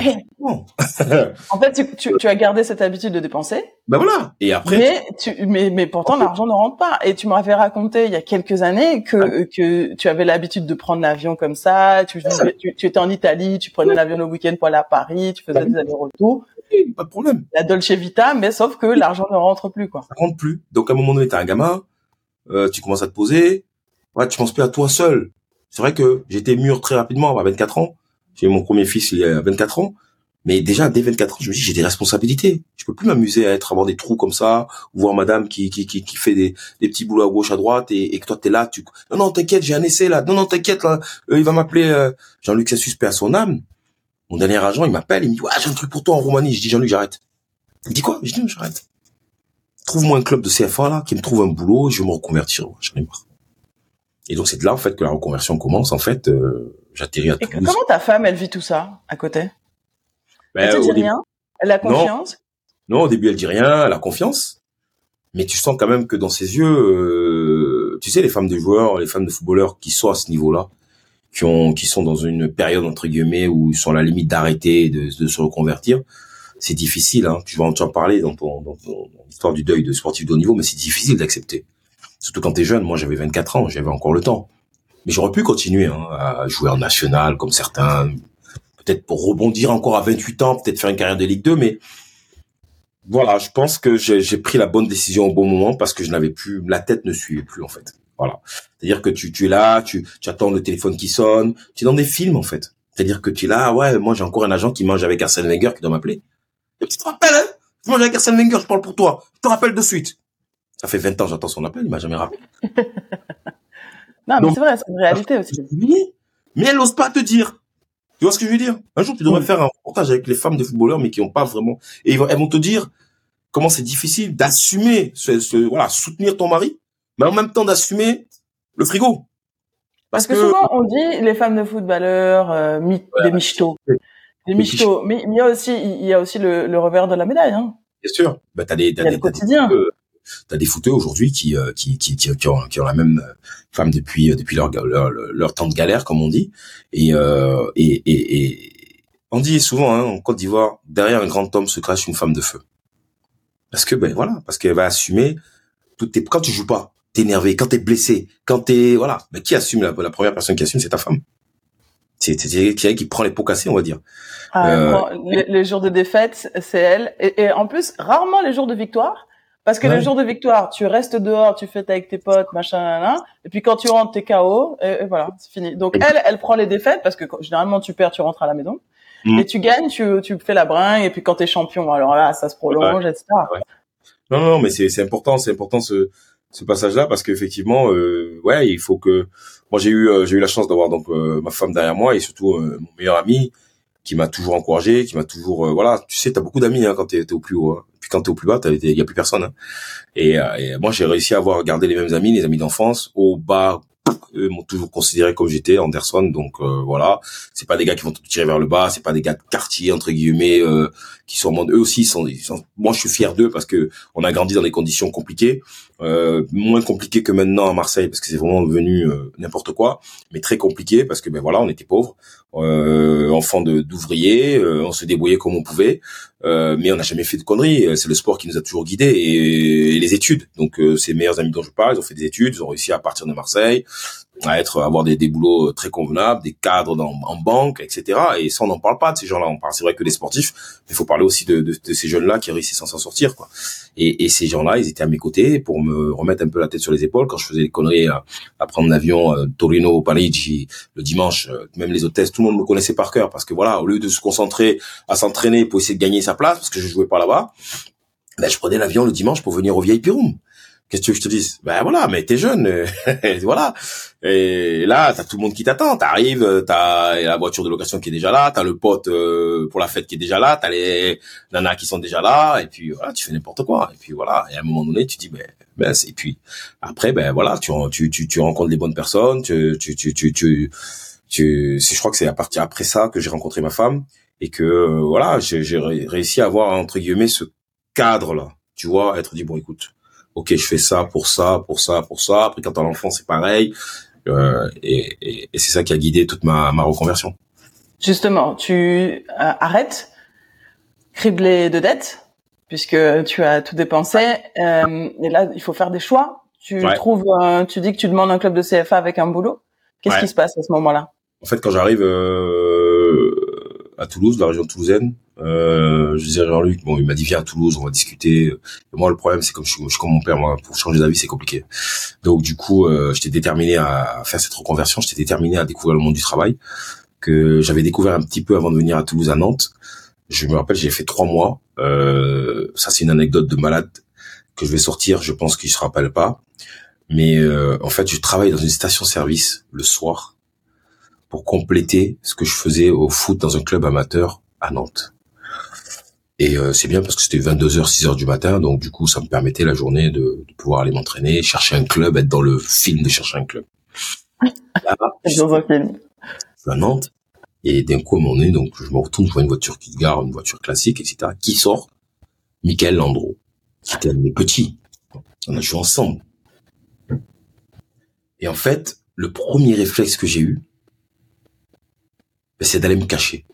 [SPEAKER 1] fait, tu, tu, tu, as gardé cette habitude de dépenser.
[SPEAKER 2] Ben voilà. Et après.
[SPEAKER 1] Mais, tu, mais, mais pourtant, l'argent ne rentre pas. Et tu m'avais raconté il y a quelques années que, que tu avais l'habitude de prendre l'avion comme ça. Tu, tu, tu, étais en Italie, tu prenais l'avion le week-end pour aller à Paris, tu faisais des allers-retours.
[SPEAKER 2] Pas de problème.
[SPEAKER 1] La Dolce Vita, mais sauf que l'argent ne rentre plus, quoi.
[SPEAKER 2] Ça rentre plus. Donc, à un moment donné, t'es un gamin, euh, tu commences à te poser. Ouais, tu penses plus à toi seul. C'est vrai que j'étais mûr très rapidement à 24 ans. J'ai eu mon premier fils il y a 24 ans. Mais déjà, dès 24 ans, je me dis, j'ai des responsabilités. Je peux plus m'amuser à être, avoir des trous comme ça, ou voir madame qui, qui, qui, qui fait des, des petits boulots à gauche, à droite, et, et que toi, t'es là, tu, non, non, t'inquiète, j'ai un essai, là. Non, non, t'inquiète, là. Euh, il va m'appeler, euh, Jean-Luc, c'est suspect à son âme. Mon dernier agent, il m'appelle, il me dit, ouais, j'ai un truc pour toi en Roumanie. Je dis, Jean-Luc, j'arrête. Il dit quoi? Je dis, non, j'arrête. Trouve-moi un club de CFA, là, qui me trouve un boulot, je vais me reconvertir. J'en ai marre. Et donc, c'est de là, en fait, que la reconversion commence. En fait, euh, j'atterris à
[SPEAKER 1] Et comment ta femme, elle vit tout ça, à côté? Ben, elle te dit rien? Elle a confiance?
[SPEAKER 2] Non. au début, elle dit rien, elle a confiance. Mais tu sens quand même que dans ses yeux, euh, tu sais, les femmes de joueurs, les femmes de footballeurs qui sont à ce niveau-là, qui ont, qui sont dans une période entre guillemets où ils sont à la limite d'arrêter, de, de se reconvertir, c'est difficile. Hein. Tu vas en, tu parler dans ton, dans ton histoire du deuil de sportif de haut niveau, mais c'est difficile d'accepter. Surtout quand t'es jeune. Moi, j'avais 24 ans, j'avais encore le temps. Mais j'aurais pu continuer hein, à jouer en national comme certains, peut-être pour rebondir encore à 28 ans, peut-être faire une carrière de Ligue 2, mais voilà, je pense que j'ai pris la bonne décision au bon moment parce que je n'avais plus, la tête ne suivait plus en fait. Voilà. C'est-à-dire que tu, tu es là, tu, tu attends le téléphone qui sonne, tu es dans des films en fait. C'est-à-dire que tu es là, ouais, moi j'ai encore un agent qui mange avec Arsène Wenger qui doit m'appeler. Tu te rappelles, hein? Tu manges avec Arsène Wenger, je parle pour toi. Je te rappelle de suite. Ça fait 20 ans, j'attends son appel, il m'a jamais rappelé.
[SPEAKER 1] non, mais c'est vrai, c'est une réalité aussi.
[SPEAKER 2] Mais elle n'ose pas te dire. Tu vois ce que je veux dire? Un jour, tu devrais faire un reportage avec les femmes de footballeurs, mais qui n'ont pas vraiment. Et elles vont te dire comment c'est difficile d'assumer, ce, voilà, soutenir ton mari, mais en même temps d'assumer le frigo.
[SPEAKER 1] Parce, que, souvent, on dit les femmes de footballeurs, euh, des michtos. Des michtos. Mais il y a aussi, il y a aussi le, revers de la médaille. Hein.
[SPEAKER 2] Bien sûr. Bah, t'as des, t'as
[SPEAKER 1] des, le quotidien.
[SPEAKER 2] T'as des footeux aujourd'hui qui, euh, qui, qui, qui, qui, ont, qui ont la même femme depuis depuis leur, leur, leur temps de galère comme on dit. Et euh, et, et, et, on dit souvent hein, en Côte d'Ivoire derrière un grand homme se cache une femme de feu. Parce que ben voilà parce qu'elle va assumer toutes tes quand tu joues pas t'es énervé quand t'es blessé quand t'es voilà. Ben qui assume la, la première personne qui assume c'est ta femme. C'est c'est qui qui prend les pots cassés on va dire.
[SPEAKER 1] Ah, euh, les, jours de défaite c'est elle. Et, et en plus rarement les jours de victoire Parce que le jour de victoire, tu restes dehors, tu fêtes avec tes potes, machin, là, et puis quand tu rentres, t'es KO, et, voilà, c'est fini. Donc elle, elle prend les défaites parce que généralement tu perds, tu rentres à la maison, mm. et tu gagnes, tu, tu fais la bringue, et puis quand t'es champion, alors là, ça se prolonge, etc.
[SPEAKER 2] Non, non, mais c'est important, c'est important ce ce passage-là parce qu'effectivement, euh, ouais, il faut que moi j'ai eu euh, j'ai eu la chance d'avoir donc euh, ma femme derrière moi et surtout euh, mon meilleur ami qui m'a toujours encouragé, qui m'a toujours voilà, tu sais, t'as beaucoup d'amis hein, quand t'es es au plus haut, hein. puis quand t'es au plus bas, il y a plus personne. Hein. Et, et, moi j'ai réussi à avoir gardé les mêmes amis, les amis d'enfance, au bas eux m'ont toujours considéré comme j'étais Anderson donc euh, voilà c'est pas des gars qui vont te tirer vers le bas c'est pas des gars de quartier entre guillemets euh, qui sont eux aussi sont, sont, moi je suis fier d'eux parce que on a grandi dans des conditions compliquées euh, moins compliquées que maintenant à Marseille parce que c'est vraiment devenu euh, n'importe quoi mais très compliqué parce que ben voilà on était pauvres. Euh, enfants d'ouvriers on se débrouillait comme on pouvait. Mais on n'a jamais fait de conneries. C'est le sport qui nous a toujours guidés et, les études. Donc ces meilleurs amis dont je parle ils ont fait des études ils ont réussi à partir de Marseille à être avoir des, des boulots très convenables, des cadres dans, en banque, etc. Et ça, on n'en parle pas de ces gens-là. On parle, c'est vrai que des sportifs, mais il faut parler aussi de, de, de ces jeunes-là qui réussissent à s'en sortir, quoi. Et, et ces gens-là, ils étaient à mes côtés pour me remettre un peu la tête sur les épaules quand je faisais des conneries à, à prendre l'avion euh, Torino, Parigi le dimanche. Euh, même les hôtesses, tout le monde me connaissait par cœur parce que voilà, au lieu de se concentrer à s'entraîner pour essayer de gagner sa place, parce que je jouais pas là-bas, ben, je prenais l'avion le dimanche pour venir au VIP Room. Qu'est-ce que tu veux que je te dise? Ben voilà, mais t'es jeune, euh, voilà. Et là, t'as tout le monde qui t'attend. T'arrives, euh, t'as la voiture de location qui est déjà là, t'as le pote euh, pour la fête qui est déjà là, t'as les nanas qui sont déjà là, et puis voilà, tu fais n'importe quoi. Et puis voilà, et à un moment donné, tu dis ben, ben et puis après ben voilà, tu tu tu, tu rencontres les bonnes personnes, tu tu tu tu tu, tu je crois que c'est à partir après ça que j'ai rencontré ma femme et que voilà, j'ai réussi à avoir entre guillemets ce cadre là, tu vois, être dit bon écoute ok, je fais ça pour ça, pour ça, pour ça. Après, quand t'as l'enfant, c'est pareil. Euh, et, et, et c'est ça qui a guidé toute ma, ma reconversion.
[SPEAKER 1] Justement, tu euh, arrêtes, criblé de dettes, puisque tu as tout dépensé. Euh, et là, il faut faire des choix. Tu trouves, tu dis que tu demandes un club de CFA avec un boulot. Qu'est-ce qui se passe à ce moment-là?
[SPEAKER 2] En fait, quand j'arrive euh, à Toulouse, la région toulousaine, euh, je disais à Jean-Luc, bon, il m'a dit viens à Toulouse, on va discuter. moi, le problème, c'est comme je, suis comme mon père, moi, pour changer d'avis, c'est compliqué. Donc, du coup, euh, j'étais déterminé à faire cette reconversion. J'étais déterminé à découvrir le monde du travail que j'avais découvert un petit peu avant de venir à Toulouse, à Nantes. Je me rappelle, j'ai fait trois mois. Euh, ça, c'est une anecdote de malade que je vais sortir. Je pense qu'il se rappelle pas. Mais euh, en fait, je travaille dans une station-service le soir pour compléter ce que je faisais au foot dans un club amateur à Nantes. Et euh, c'est bien parce que c'était 22h, 6h du matin, donc du coup, ça me permettait la journée de, de pouvoir aller m'entraîner, chercher un club, être dans le film de chercher un club.
[SPEAKER 1] dans un film.
[SPEAKER 2] à Nantes, et d'un coup, à moment donné, donc, je me retourne, je vois une voiture qui gare, une voiture classique, etc. Qui sort Michael Landreau, qui était un de mes petits. On a joué ensemble. Et en fait, le premier réflexe que j'ai eu, ben, c'est d'aller me cacher.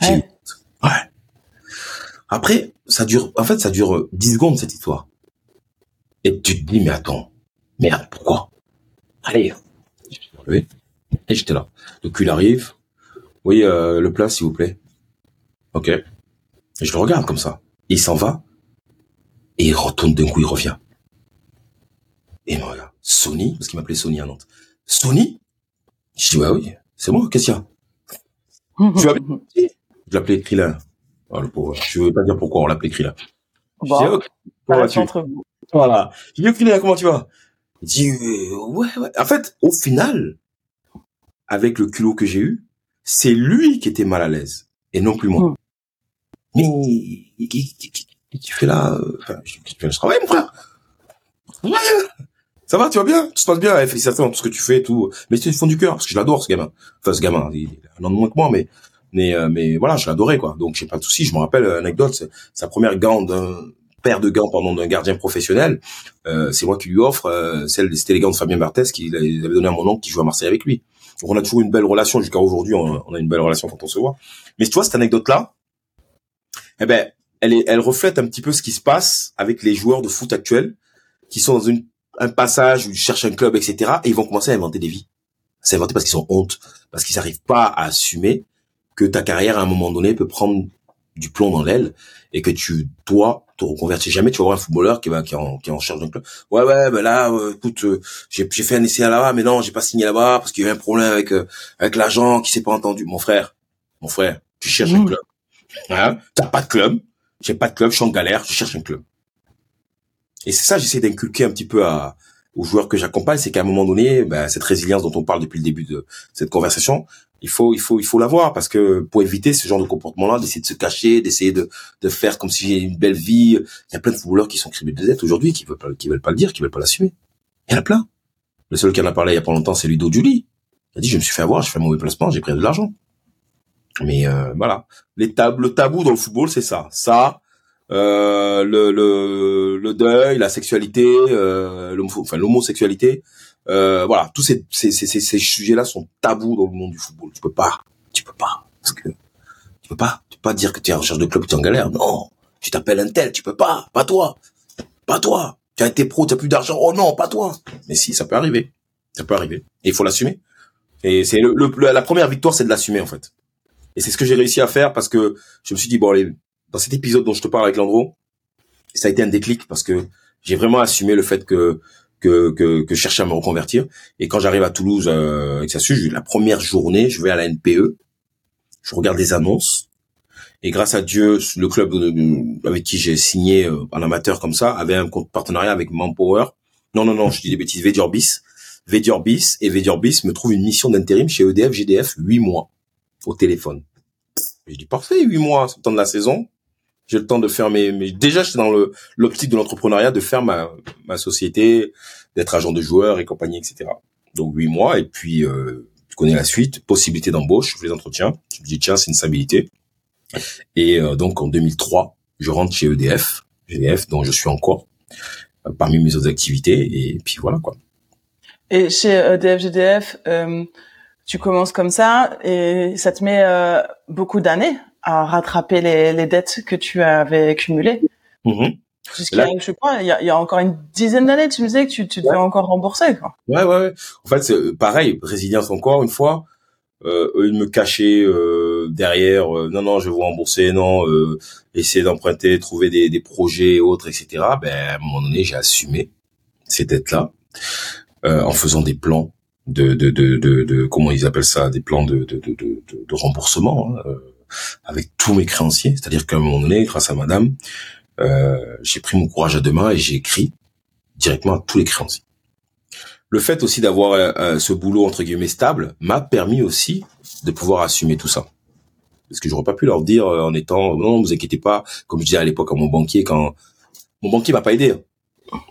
[SPEAKER 2] Ouais. ouais. Après, ça dure, en fait, ça dure 10 euh, secondes, cette histoire. Et tu te dis, mais attends, merde, pourquoi? Allez. Et j'étais là. Donc, il arrive. Oui, euh, le plat, s'il vous plaît. Ok. Et je le regarde comme ça. il s'en va. Et il retourne d'un coup, il revient. Et il me regarde. Sony, parce qu'il m'appelait Sony à Nantes. Sony? Je dis, bah oui, c'est moi, qu'est-ce qu'il y a? Tu vas Je l'appelais Krillin. Oh, le pauvre. Je veux pas dire pourquoi on l'appelait Krilla.
[SPEAKER 1] Bon, je dis, comment tu
[SPEAKER 2] Voilà. Je dis, comment tu vas Il dit, euh, ouais, ouais. En fait, au final, avec le culot que j'ai eu, c'est lui qui était mal à l'aise et non plus moi. Hmm. Mais tu fais là enfin, je, je travaille, mon frère. Ouais. Ça va, tu vas bien, tout se passe bien, félicitations tout ce que tu fais, tout. Mais c'est du fond du cœur, parce que je l'adore, ce gamin. Enfin, ce gamin, il a un an de moins que moi, mais mais euh, mais voilà, je l'adorais quoi. Donc j'ai pas de souci. Je me rappelle euh, anecdote, sa première gant d'un paire de gants pardon d'un gardien professionnel, euh, c'est moi qui lui offre euh, celle c'était les gants de Fabien Barthez qu'il avait donné à mon oncle qui joue à Marseille avec lui. Donc on a toujours une belle relation jusqu'à aujourd'hui. On, a une belle relation quand on se voit. Mais tu vois cette anecdote là, eh ben elle elle reflète un petit peu ce qui se passe avec les joueurs de foot actuels qui sont dans une un passage où ils cherchent un club, etc. Et ils vont commencer à inventer des vies. C'est inventé parce qu'ils ont honte, parce qu'ils n'arrivent pas à assumer que ta carrière à un moment donné peut prendre du plomb dans l'aile et que tu dois te reconvertir. Jamais tu vas voir un footballeur qui va qui est en, qui est en charge d'un club. Ouais ouais, ben là, euh, écoute, euh, j'ai j'ai fait un essai là-bas, mais non, j'ai pas signé là-bas parce qu'il y a eu un problème avec euh, avec l'agent qui s'est pas entendu. Mon frère, mon frère, tu cherches un club. Hein? T'as pas de club, j'ai pas de club, je suis en galère, je cherche un club. Et c'est ça, j'essaie d'inculquer un petit peu à aux joueurs que j'accompagne, c'est qu'à un moment donné, ben, cette résilience dont on parle depuis le début de cette conversation, il faut, il faut, il faut l'avoir parce que pour éviter ce genre de comportement-là, d'essayer de se cacher, d'essayer de, de faire comme si j'ai une belle vie. Il y a plein de footballeurs qui sont criblés de dettes aujourd'hui, qui veulent pas, qui veulent pas le dire, qui veulent pas l'assumer. Il y en a plein. Le seul qui en a parlé il y a pas longtemps, c'est Ludo Julie. Il a dit, je me suis fait avoir, j'ai fait un mauvais placement, j'ai pris de l'argent. Mais euh, voilà, les tab le tabou dans le football, c'est ça. Ça, euh, le, le, le, deuil, la sexualité, euh, l'homosexualité, euh, voilà, tous ces, ces, ces, ces sujets-là sont tabous dans le monde du football. Tu peux pas, tu peux pas, parce que tu peux pas, tu peux pas dire que tu es en recherche de club, tu es en galère. Non, tu t'appelles un tel, tu peux pas, pas toi, pas toi. Tu as été pro, tu as plus d'argent, oh non, pas toi. Mais si, ça peut arriver, ça peut arriver, et il faut l'assumer. Et c'est le, le, la première victoire, c'est de l'assumer en fait. Et c'est ce que j'ai réussi à faire parce que je me suis dit bon allez, dans cet épisode dont je te parle avec Landro, ça a été un déclic parce que j'ai vraiment assumé le fait que que, que, que je cherchais à me reconvertir. Et quand j'arrive à Toulouse euh, avec ça la première journée, je vais à la NPE, je regarde les annonces, et grâce à Dieu, le club avec qui j'ai signé euh, en amateur comme ça avait un partenariat avec Manpower. Non, non, non, je dis des bêtises. Vediorbis, Vediorbis et Vediorbis me trouve une mission d'intérim chez EDF GDF, huit mois au téléphone. Je dis parfait, huit mois, c'est le temps de la saison. J'ai le temps de faire mes, mais déjà j'étais dans le l'optique de l'entrepreneuriat, de faire ma ma société, d'être agent de joueurs et compagnie, etc. Donc huit mois et puis euh, tu connais la suite, possibilité d'embauche, je fais les entretiens. Je me dis tiens c'est une stabilité. Et euh, donc en 2003, je rentre chez EDF, EDF dont je suis encore euh, parmi mes autres activités et puis voilà quoi.
[SPEAKER 1] Et chez EDF GDF, euh, tu commences comme ça et ça te met beaucoup d'années à rattraper les, les, dettes que tu avais accumulées. Mmh. Jusqu'à, je crois, il y a, y a, encore une dizaine d'années, tu me disais que tu, tu devais encore rembourser. Quoi.
[SPEAKER 2] Ouais, ouais, ouais. En fait, c'est pareil, résilience encore une fois. Euh, eux, ils me cachaient euh, derrière. Euh, non, non, je vais vous rembourser. Non, euh, essayer d'emprunter, trouver des, des projets et autres, etc. Ben, à un moment donné, j'ai assumé ces dettes-là euh, en faisant des plans de, de, de, de, de, comment ils appellent ça, des plans de, de, de, de, de remboursement. Hein, avec tous mes créanciers. C'est-à-dire qu'à un moment donné, grâce à madame, euh, j'ai pris mon courage à deux mains et j'ai écrit directement à tous les créanciers. Le fait aussi d'avoir euh, euh, ce boulot entre guillemets stable m'a permis aussi de pouvoir assumer tout ça. Parce que j'aurais pas pu leur dire en étant non, vous inquiétez pas, comme je disais à l'époque à mon banquier quand mon banquier m'a pas aidé.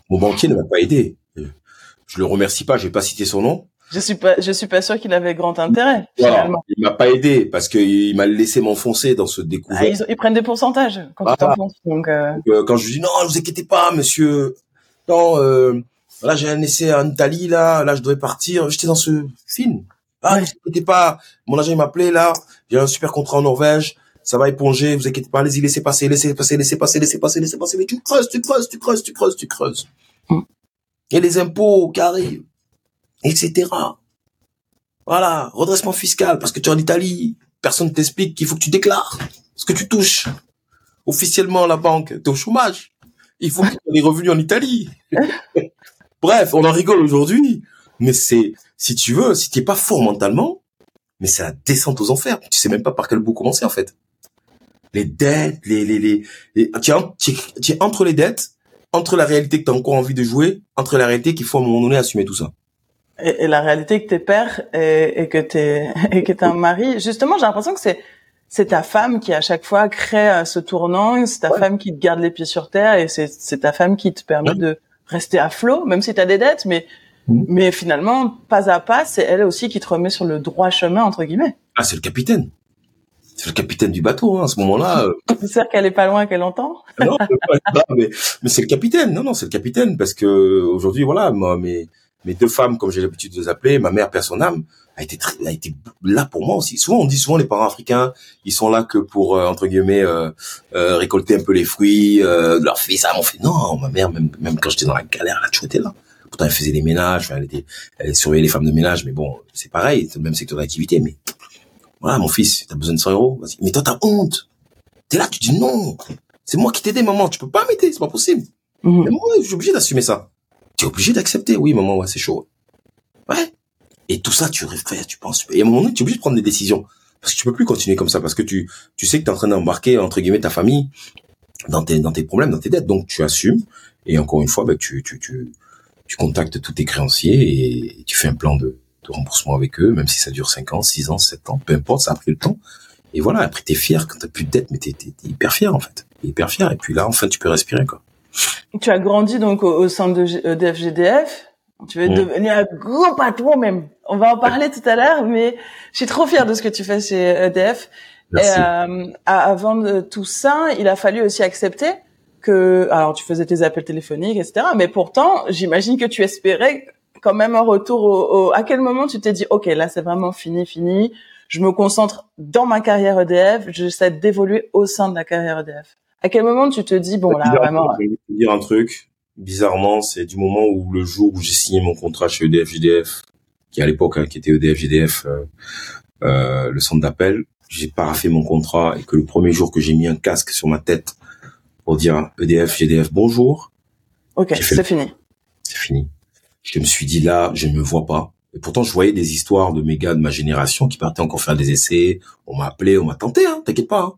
[SPEAKER 2] Mon banquier ne m'a pas aidé. Je le remercie pas, je vais pas citer son nom,
[SPEAKER 1] je suis pas, je suis pas sûr qu'il avait grand intérêt.
[SPEAKER 2] Voilà. Il m'a pas aidé parce qu'il m'a laissé m'enfoncer dans ce découvert.
[SPEAKER 1] Ah, ils, prennent des pourcentages quand tu t'enfonces. Donc, euh...
[SPEAKER 2] euh quand je dis non, ne vous inquiétez pas, monsieur. Non, euh, là j'ai un essai en Italie, là, là je devrais partir. J'étais dans ce film. Ah, ne vous inquiétez pas. Mon agent m'appelait là. J'ai un super contrat en Norvège. Ça va éponger. Vous inquiétez pas. Allez-y, laissez passer, laissez passer, laissez passer, laissez passer, laissez passer. Mais tu creuses, tu creuses, tu creuses, tu creuses, tu creuses. Mm. Et les impôts qui arrivent etc. Voilà, redressement fiscal, parce que tu es en Italie, personne t'explique qu'il faut que tu déclares ce que tu touches. Officiellement, la banque, tu es au chômage. Il faut que tu aies des revenus en Italie. Bref, on en rigole aujourd'hui, mais c'est, si tu veux, si tu n'es pas fort mentalement, mais c'est la descente aux enfers. Tu sais même pas par quel bout commencer, en fait. Les dettes, les, les, les, tu, es, entre les dettes, entre la réalité que tu as encore envie de jouer, entre la réalité qu'il faut à un moment donné assumer tout ça
[SPEAKER 1] et, la réalité que t'es père et, et que t'es et que t'es un mari. Justement, j'ai l'impression que c'est c'est ta femme qui à chaque fois crée euh, ce tournant, c'est ta femme qui te garde les pieds sur terre et c'est c'est ta femme qui te permet de rester à flot, même si t'as des dettes, mais mm. mais finalement pas à pas, c'est elle aussi qui te remet sur le droit chemin entre guillemets.
[SPEAKER 2] Ah, c'est le capitaine. C'est le capitaine du bateau hein, à ce moment-là.
[SPEAKER 1] C'est sûr qu'elle est pas loin, qu'elle entend.
[SPEAKER 2] non, mais, mais c'est le capitaine. Non, non, c'est le capitaine parce que aujourd'hui, voilà, moi, mais mes deux femmes, comme j'ai l'habitude de les appeler, ma mère, père, son âme, a été très, a été là pour moi aussi. Souvent, on dit souvent les parents africains, ils sont là que pour euh, entre guillemets euh, euh, récolter un peu les fruits de leur fils. Ah, mon fait non, ma mère, même même quand j'étais dans la galère, elle a toujours été là. Pourtant, elle faisait les ménages, elle était, elle surveillait les femmes de ménage, mais bon, c'est pareil, c'est le même secteur d'activité. Mais voilà, mon fils, t'as besoin de 100 euros, vas-y. Mais toi, t'as honte. T'es là, tu dis non, c'est moi qui t'ai aidé, maman, tu peux pas m'aider, c'est pas possible. Mhm. Mais moi, je suis obligé d'assumer ça. Tu es obligé d'accepter, oui, maman, ouais, c'est chaud. Ouais. Et tout ça, tu réfléchis, tu penses. Et à un moment donné, tu es obligé de prendre des décisions. Parce que tu peux plus continuer comme ça, parce que tu, tu sais que tu es en train d'embarquer, entre guillemets, ta famille dans tes, dans tes problèmes, dans tes dettes. Donc, tu assumes. Et encore une fois, ben, tu, tu, tu, tu contactes tous tes créanciers et tu fais un plan de, remboursement avec eux, même si ça dure 5 ans, 6 ans, 7 ans, peu importe, ça a pris le temps. Et voilà, après t'es fier quand t'as plus de dettes, mais t'es, t'es, hyper fier en fait, hyper fier. Et puis là, enfin, tu peux respirer quoi.
[SPEAKER 1] Tu as grandi donc au, sein de EDF-GDF. Tu veux mm. devenir un gros patron même. On va en parler tout à l'heure, mais je suis trop fier de ce que tu fais chez EDF. Et, euh, avant de tout ça, il a fallu aussi accepter que, alors tu faisais tes appels téléphoniques, etc. Mais pourtant, j'imagine que tu espérais quand même un retour au, à quel moment tu t'es dit, OK, là, c'est vraiment fini, fini. Je me concentre dans ma carrière EDF. J'essaie d'évoluer au sein de la carrière EDF. À quel moment tu te dis, bon, là, vraiment.
[SPEAKER 2] Je vais te dire un truc. Bizarrement, c'est du moment où le jour où j'ai signé mon contrat chez EDF GDF, qui à l'époque, hein, qui était EDF GDF, euh, euh, le centre d'appel, j'ai paraffé mon contrat et que le premier jour que j'ai mis un casque sur ma tête pour dire EDF GDF bonjour.
[SPEAKER 1] Ok, c'est fini.
[SPEAKER 2] C'est fini. Je me suis dit là, je ne me vois pas. Et pourtant, je voyais des histoires de méga de ma génération qui partaient encore faire des essais. On m'a appelé, on m'a tenté, hein, t'inquiète pas. Hein.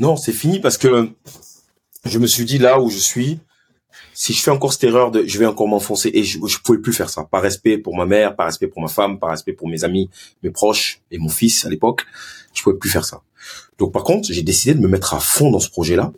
[SPEAKER 2] Non, c'est fini parce que je me suis dit là où je suis, si je fais encore cette erreur, de, je vais encore m'enfoncer et je, je pouvais plus faire ça. Par respect pour ma mère, par respect pour ma femme, par respect pour mes amis, mes proches et mon fils à l'époque, je pouvais plus faire ça. Donc par contre, j'ai décidé de me mettre à fond dans ce projet-là.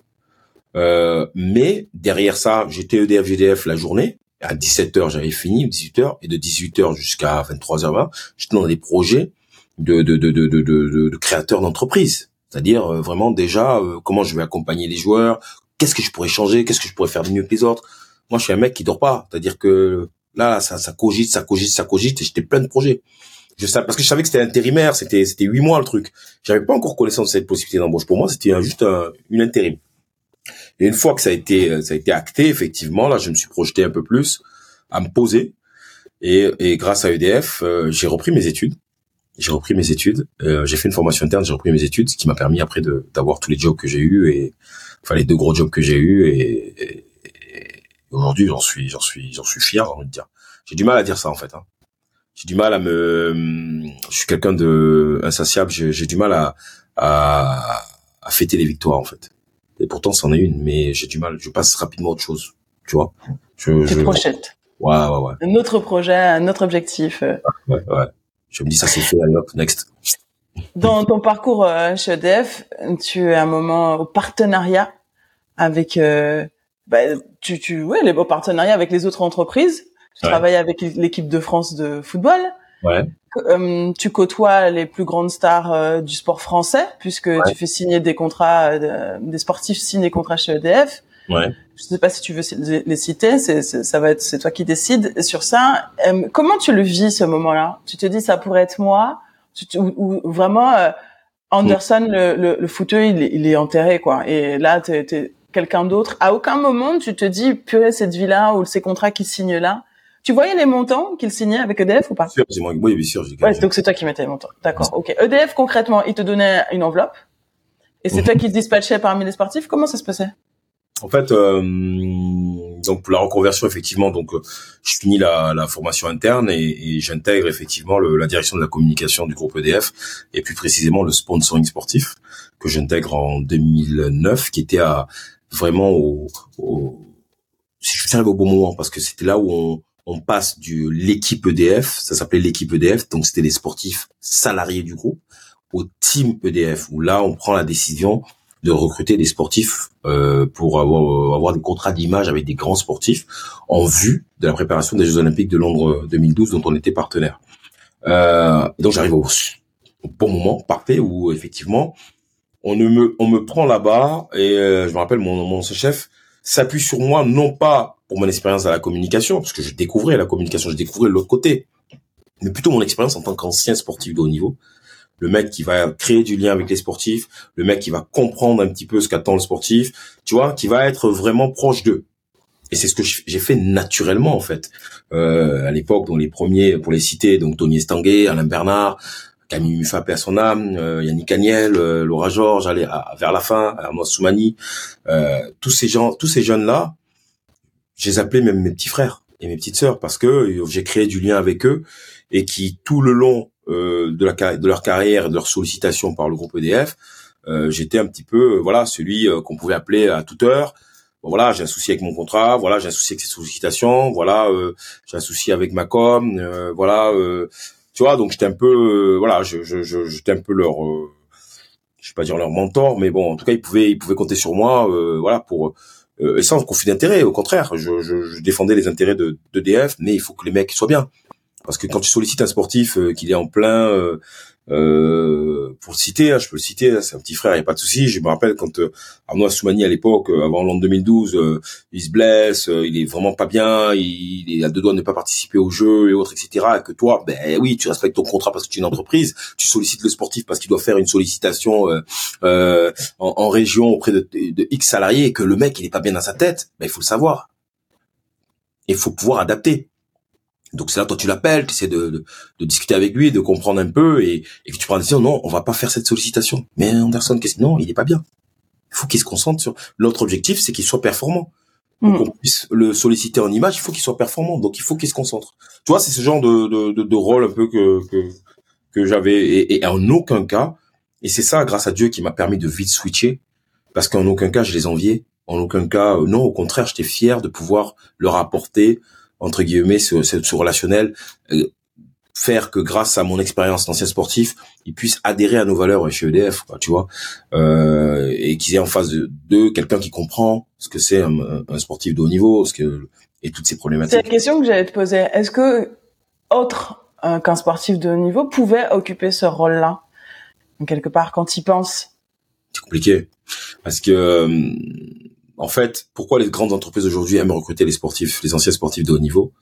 [SPEAKER 2] Euh, mais derrière ça, j'étais EDF GDF la journée. À 17h, j'avais fini, 18h, et de 18h jusqu'à 23h20, j'étais dans des projets de, de, de, de, de, de, créateurs d'entreprise. C'est-à-dire euh, vraiment déjà euh, comment je vais accompagner les joueurs, qu'est-ce que je pourrais changer, qu'est-ce que je pourrais faire de mieux que les autres. Moi, je suis un mec qui dort pas. C'est-à-dire que là, ça, ça cogite, ça cogite, ça cogite, et j'étais plein de projets. Je sais parce que je savais que c'était intérimaire, c'était c'était huit mois le truc. J'avais pas encore connaissance de cette possibilité d'embauche. Pour moi, c'était juste une intérim. Et une fois que ça a été ça a été acté, effectivement, là, je me suis projeté un peu plus à me poser. Et, et grâce à EDF, euh, j'ai repris mes études j'ai repris mes études. Euh, j'ai fait une formation interne, j'ai repris mes études, ce qui m'a permis après de d'avoir tous les jobs que j'ai eu et enfin les deux gros jobs que j'ai eu et, aujourd'hui j'en suis j'en suis j'en suis fier, j'ai envie de dire. J'ai du mal à dire ça en fait. Hein. J'ai du mal à me, je suis quelqu'un de insatiable. J'ai du mal à, à à fêter les victoires en fait. Et pourtant c'en est une, mais j'ai du mal. Je passe rapidement à autre chose, tu vois.
[SPEAKER 1] Je, je... projettes.
[SPEAKER 2] Ouais, ouais, ouais.
[SPEAKER 1] Un autre projet, un autre objectif.
[SPEAKER 2] Ouais, ouais. Je me dis ça c'est fait, hop, next.
[SPEAKER 1] Dans ton parcours euh, chez EDF, tu es à un moment au partenariat avec, euh, bah, tu, tu, ouais, les beaux partenariats avec les autres entreprises. Tu travailles avec l'équipe de France de football.
[SPEAKER 2] Ouais.
[SPEAKER 1] Euh, tu côtoies les plus grandes stars euh, du sport français puisque tu fais signer des contrats, des sportifs signent des contrats chez EDF.
[SPEAKER 2] Ouais.
[SPEAKER 1] Je sais pas si tu veux les citer, c'est, ça va être, c'est toi qui décides sur ça. Euh, comment tu le vis ce moment-là? Tu te dis ça pourrait être moi, ou, vraiment euh, Anderson le, le, le fauteuil il, il, est enterré quoi. Et là t'es, es quelqu'un d'autre. À aucun moment tu te dis purée cette vie-là ou ces contrats qui signent là. Tu voyais les montants qu'il signait avec EDF ou pas?
[SPEAKER 2] Sûr, moi, oui, bien sûr.
[SPEAKER 1] Ouais, donc c'est toi qui mettais les montants. D'accord. Ok. EDF concrètement, il te donnait une enveloppe et c'est mhm. toi qui te dispatchais parmi les sportifs. Comment ça se passait?
[SPEAKER 2] En fait, euh, donc pour la reconversion, effectivement, donc euh, je finis la, formation interne et, j'intègre effectivement la direction de la communication du groupe EDF et plus précisément le sponsoring sportif que j'intègre en 2009, qui était à vraiment au, au si je suis au bon moment parce que c'était là où on, on passe du l'équipe EDF, ça s'appelait l'équipe EDF, donc c'était les sportifs salariés du groupe, au team EDF où là on prend la décision de recruter des sportifs euh, pour avoir, avoir des contrats d'image avec des grands sportifs en vue de la préparation des Jeux Olympiques de Londres 2012 dont on était partenaire. Euh, donc j'arrive au, bon moment, parfait, où effectivement on me on me prend là-bas et euh, je me rappelle mon mon chef s'appuie sur moi non pas pour mon expérience à la communication parce que je découvrais la communication, je découvrais l'autre côté, mais plutôt mon expérience en tant qu'ancien sportif de haut niveau le mec qui va créer du lien avec les sportifs, le mec qui va comprendre un petit peu ce qu'attend le sportif, tu vois, qui va être vraiment proche d'eux. Et c'est ce que j'ai fait naturellement en fait. Euh, à l'époque, dans les premiers, pour les citer, donc Tony Estanguet, Alain Bernard, Camille Mufa à son âme, euh, Yannick Agnel, euh, Laura Georges, allez vers la fin, Arnaud Soumani, euh, tous ces gens, tous ces jeunes là, les appelais même mes petits frères et mes petites sœurs parce que j'ai créé du lien avec eux et qui tout le long de, la, de leur carrière et de leur sollicitation par le groupe EDF, j'étais un petit peu voilà celui qu'on pouvait appeler à toute heure. voilà, j'ai un souci avec mon contrat, voilà, j'ai un souci avec ces sollicitations, voilà, j'ai un souci avec ma com, voilà tu vois, donc j'étais un peu, euh, voilà, je, un peu leur, euh, je vais pas dire leur mentor, mais bon, en tout cas, ils pouvaient, ils pouvaient compter sur moi, euh, voilà, pour euh, sans conflit d'intérêt. Au contraire, je, défendais les intérêts de, de DF, mais il faut que les mecs soient bien. Parce que quand tu sollicites un sportif qu'il est en plein euh, pour le citer, hein, je peux le citer, hein, c'est un petit frère, il n'y a pas de souci. Je me rappelle quand euh, Arnaud Assoumani à l'époque, euh, avant l'an 2012, euh, il se blesse, il est vraiment pas bien, il, il, a deux doigts de ne pas participer au jeu et autres, etc. Et que toi, ben oui, tu respectes ton contrat parce que tu es une entreprise, tu sollicites le sportif parce qu'il doit faire une sollicitation en, en, région auprès de, de, X salariés et que le mec il est pas bien dans sa tête, ben il faut le savoir. Il faut pouvoir adapter. Donc c'est là toi tu l'appelles, tu essaies de, de, de, discuter avec lui, de comprendre un peu et, et que tu prends la décision non on va pas faire cette sollicitation. Mais Anderson qu'est-ce non il est pas bien. Il faut qu'il se concentre sur l'autre objectif c'est qu'il soit performant. Pour mm. qu'on puisse le solliciter en image il faut qu'il soit performant donc il faut qu'il se concentre. Tu vois c'est ce genre de, de, de, rôle un peu que que, que j'avais et, et, en aucun cas et c'est ça grâce à Dieu qui m'a permis de vite switcher parce qu'en aucun cas je les enviais en aucun cas euh, non au contraire j'étais fier de pouvoir leur apporter entre guillemets ce, ce, relationnel euh, faire que grâce à mon expérience d'ancien sportif, ils puissent adhérer à nos valeurs chez EDF, quoi, tu vois, euh, et qu'ils aient en face d'eux quelqu'un qui comprend ce que c'est un, un, sportif de haut niveau, ce que et toutes ces problématiques.
[SPEAKER 1] C'est la question que j'allais te poser. Est-ce que autre euh, qu'un sportif de haut niveau pouvait occuper ce rôle-là, quelque part, quand il pense
[SPEAKER 2] C'est compliqué parce que euh, en fait, pourquoi les grandes entreprises aujourd'hui aiment recruter les sportifs, les anciens sportifs de haut niveau?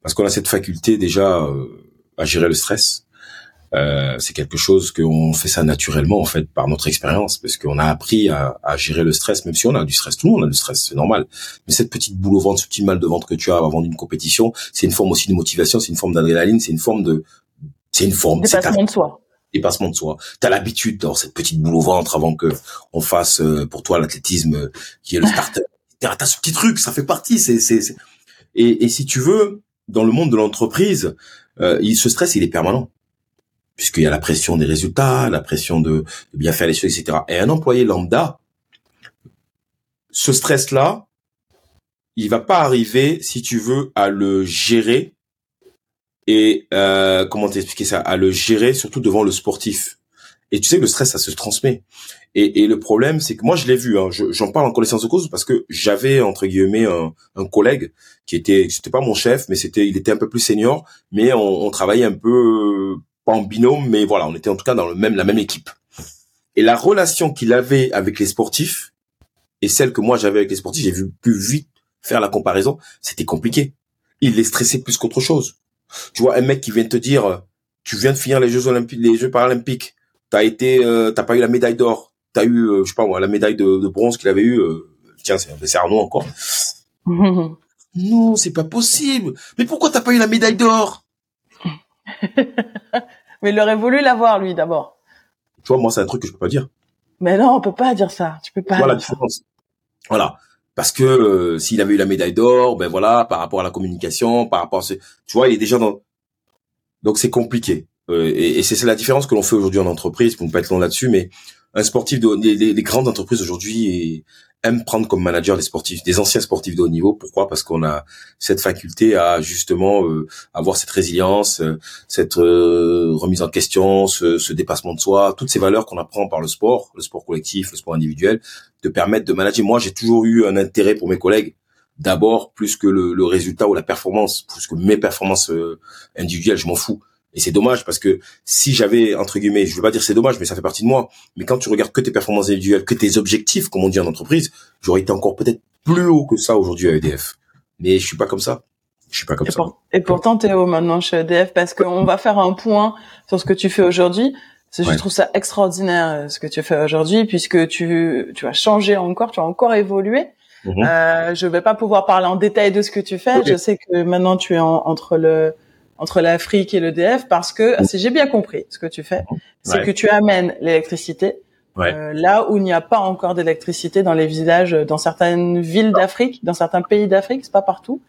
[SPEAKER 2] Parce qu'on a cette faculté déjà euh, à gérer le stress. Euh, c'est quelque chose qu'on fait ça naturellement en fait par notre expérience parce qu'on a appris à, à, gérer le stress même si on a du stress tout le monde a du stress c'est normal. Mais cette petite boule au ventre ce petit mal de ventre que tu as avant d'une compétition c'est une forme aussi de motivation c'est une forme d'adrénaline c'est une forme de c'est une forme
[SPEAKER 1] dépassement de soi
[SPEAKER 2] dépassement de soi. Tu as l'habitude d'avoir cette petite boule au ventre avant que on fasse euh, pour toi l'athlétisme euh, qui est le starter. T'as ce petit truc, ça fait partie. C'est c'est et, et si tu veux, dans le monde de l'entreprise, euh, il, ce stress il est permanent puisqu'il y a la pression des résultats, la pression de, de bien faire les choses, etc. Et un employé lambda, ce stress-là, il va pas arriver, si tu veux, à le gérer et euh, comment t'expliquer ça à le gérer surtout devant le sportif. Et tu sais le stress ça se transmet. Et, et le problème c'est que moi je l'ai vu hein, j'en parle en connaissance de cause parce que j'avais entre guillemets un, un collègue qui était c'était pas mon chef mais c'était il était un peu plus senior mais on, on travaillait un peu pas en binôme mais voilà on était en tout cas dans le même la même équipe. Et la relation qu'il avait avec les sportifs et celle que moi j'avais avec les sportifs j'ai vu plus vite faire la comparaison c'était compliqué. Il les stressait plus qu'autre chose tu vois, un mec qui vient te dire, tu viens de finir les Jeux Olympiques, les Jeux Paralympiques, t'as été, euh, t'as pas eu la médaille d'or, t'as eu, euh, je sais pas moi, la médaille de, de bronze qu'il avait eu. Euh, tiens, c'est Arnaud encore. non, c'est pas possible. Mais pourquoi t'as pas eu la médaille d'or?
[SPEAKER 1] Mais il aurait voulu l'avoir lui d'abord.
[SPEAKER 2] Tu vois, moi c'est un truc que je peux pas dire.
[SPEAKER 1] Mais non, on peut pas dire ça. Tu peux pas.
[SPEAKER 2] Voilà la différence. Voilà parce que euh, s'il avait eu la médaille d'or, ben voilà, par rapport à la communication, par rapport à ce, tu vois, il est déjà dans. Donc c'est compliqué. Euh, et, et c'est la différence que l'on fait aujourd'hui en entreprise, pour ne pas être long là-dessus, mais un sportif de les, grandes entreprises aujourd'hui aiment prendre comme manager des sportifs, des anciens sportifs de haut niveau. Pourquoi? Parce qu'on a cette faculté à justement euh, avoir cette résilience, euh, cette euh, remise en question, ce, ce, dépassement de soi, toutes ces valeurs qu'on apprend par le sport, le sport collectif, le sport individuel, de permettre de manager. Moi, j'ai toujours eu un intérêt pour mes collègues, d'abord plus que le, le, résultat ou la performance, plus que mes performances individuelles, je m'en fous. Et c'est dommage parce que si j'avais, entre guillemets, je veux pas dire c'est dommage, mais ça fait partie de moi. Mais quand tu regardes que tes performances individuelles, que tes objectifs, comme on dit en entreprise, j'aurais été encore peut-être plus haut que ça aujourd'hui à EDF. Mais je suis pas comme ça. Je suis pas comme ça.
[SPEAKER 1] et pourtant, t'es haut maintenant chez EDF parce qu'on va faire un point sur ce que tu fais aujourd'hui. Je trouve ça extraordinaire euh, ce que tu fais aujourd'hui puisque tu, tu as changé encore, tu as encore évolué. Mhm. Euh, je vais pas pouvoir parler en détail de ce que tu fais. Je sais que maintenant tu es entre le entre l'Afrique et l'EDF parce que, si j'ai bien compris ce que tu fais, c'est que tu amènes l'électricité euh, là où il n'y a pas encore d'électricité dans les villages, dans certaines villes d'Afrique, dans certains pays d'Afrique, c'est pas partout.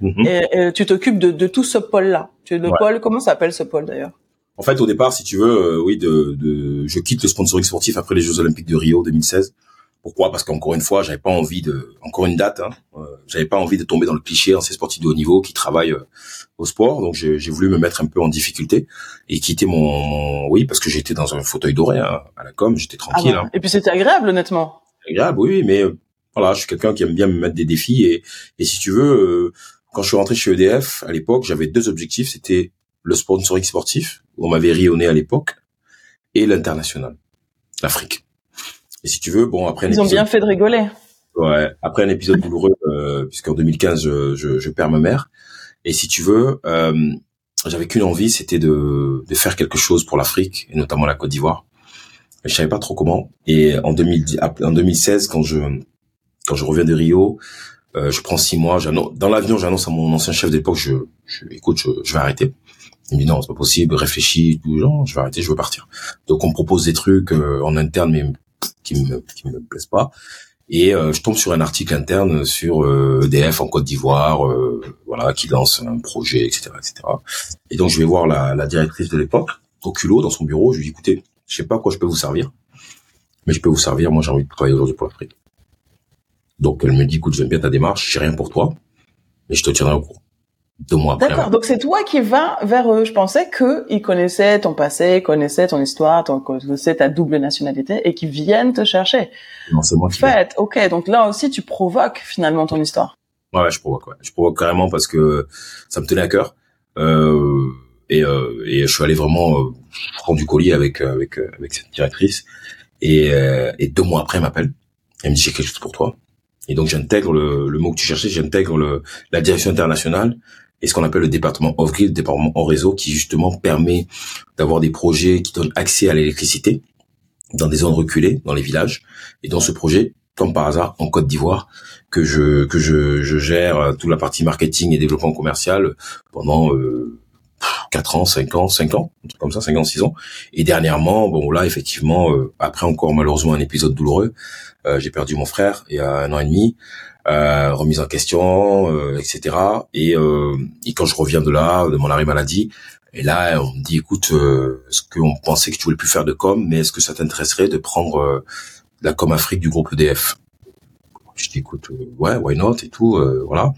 [SPEAKER 1] Mhm. et, tu t'occupes de, de, tout ce pôle-là. Tu le pôle, comment s'appelle ce pôle d'ailleurs?
[SPEAKER 2] En fait, au départ, si tu veux, euh, oui, de, de, je quitte le sponsoring sportif après les Jeux Olympiques de Rio 2016 pourquoi? Parce qu'encore une fois, j'avais pas envie de, encore une date, hein, euh, j'avais pas envie de tomber dans le cliché ces sportifs de haut niveau qui travaillent euh, au sport. Donc j'ai voulu me mettre un peu en difficulté et quitter mon, oui, parce que j'étais dans un fauteuil doré hein, à la com, j'étais ah tranquille. hein.
[SPEAKER 1] Et puis c'était agréable, honnêtement.
[SPEAKER 2] Agréable, oui, mais euh, voilà, je suis quelqu'un qui aime bien me mettre des défis et, et si tu veux, euh, quand je suis rentré chez EDF à l'époque, j'avais deux objectifs, c'était le sponsoring sportif, où on m'avait rayonné à l'époque, et l'international, l'Afrique. Et si tu veux, bon après
[SPEAKER 1] ils ont bien fait de rigoler.
[SPEAKER 2] Ouais, après un épisode douloureux, euh, puisqu'en 2015 je, je, je, perds ma mère. Et si tu veux, euh, j'avais qu'une envie, c'était de, de faire quelque chose pour l'Afrique et notamment la Côte d'Ivoire. Je savais pas trop comment. Et en, 2010, en 2016, quand je quand je reviens de Rio, euh, je prends six mois. Dans l'avion, j'annonce à mon ancien chef d'époque, je, je, écoute, je, je vais arrêter. Il me dit non, c'est pas possible, réfléchis, tout, genre, je vais arrêter, je veux partir. Donc on me propose des trucs euh, en interne, mais qui me qui me plaisent pas. Et euh, je tombe sur un article interne sur EDF euh, e en Côte d'Ivoire euh, voilà qui lance un projet etc etc et donc je vais voir la, la directrice de l'époque au culot dans son bureau. Je lui dis écoutez je sais pas quoi je peux vous servir mais je peux vous servir. Moi j'ai envie de travailler aujourd'hui pour l'Afrique donc elle me dit écoute j'aime bien ta démarche j'ai rien pour toi mais je te tiendrai au courant deux mois après.
[SPEAKER 1] D'accord. Donc c'est toi qui vas vers eux. Je pensais que ils connaissaient ton passé, connaissaient ton histoire, ton, connaissaient ta double nationalité et qu'ils viennent te chercher.
[SPEAKER 2] Non, c'est moi qui.
[SPEAKER 1] Fait. Ok. Donc là aussi, tu provoques finalement ton histoire.
[SPEAKER 2] Ouais, je provoque. Ouais. Je provoque carrément parce que ça me tenait à cœur. Euh, et, euh, et je suis allé vraiment euh, prendre du collier avec euh, avec euh, avec cette directrice. Et, euh, et deux mois après, elle m'appelle. Elle me dit j'ai quelque chose pour toi. Et donc j'intègre le, le mot que tu cherchais, j'intègre le la direction internationale et ce qu'on appelle le département off-grid, le département en réseau, qui justement permet d'avoir des projets qui donnent accès à l'électricité dans des zones reculées, dans les villages. Et dans ce projet, comme par hasard, en Côte d'Ivoire, que je que je, je gère toute la partie marketing et développement commercial pendant euh, 4 ans, 5 ans, 5 ans, comme ça, 5 ans, 6 ans. Et dernièrement, bon là, effectivement, euh, après encore malheureusement un épisode douloureux, euh, j'ai perdu mon frère il y a un an et demi euh, remise en question, euh, etc. Et, euh, et quand je reviens de là, de mon arrêt maladie, et là, on me dit, écoute, euh, est-ce qu'on pensait que tu voulais plus faire de com, mais est-ce que ça t'intéresserait de prendre euh, la com Afrique du groupe EDF Je dis, écoute, euh, ouais, why not et tout, voilà.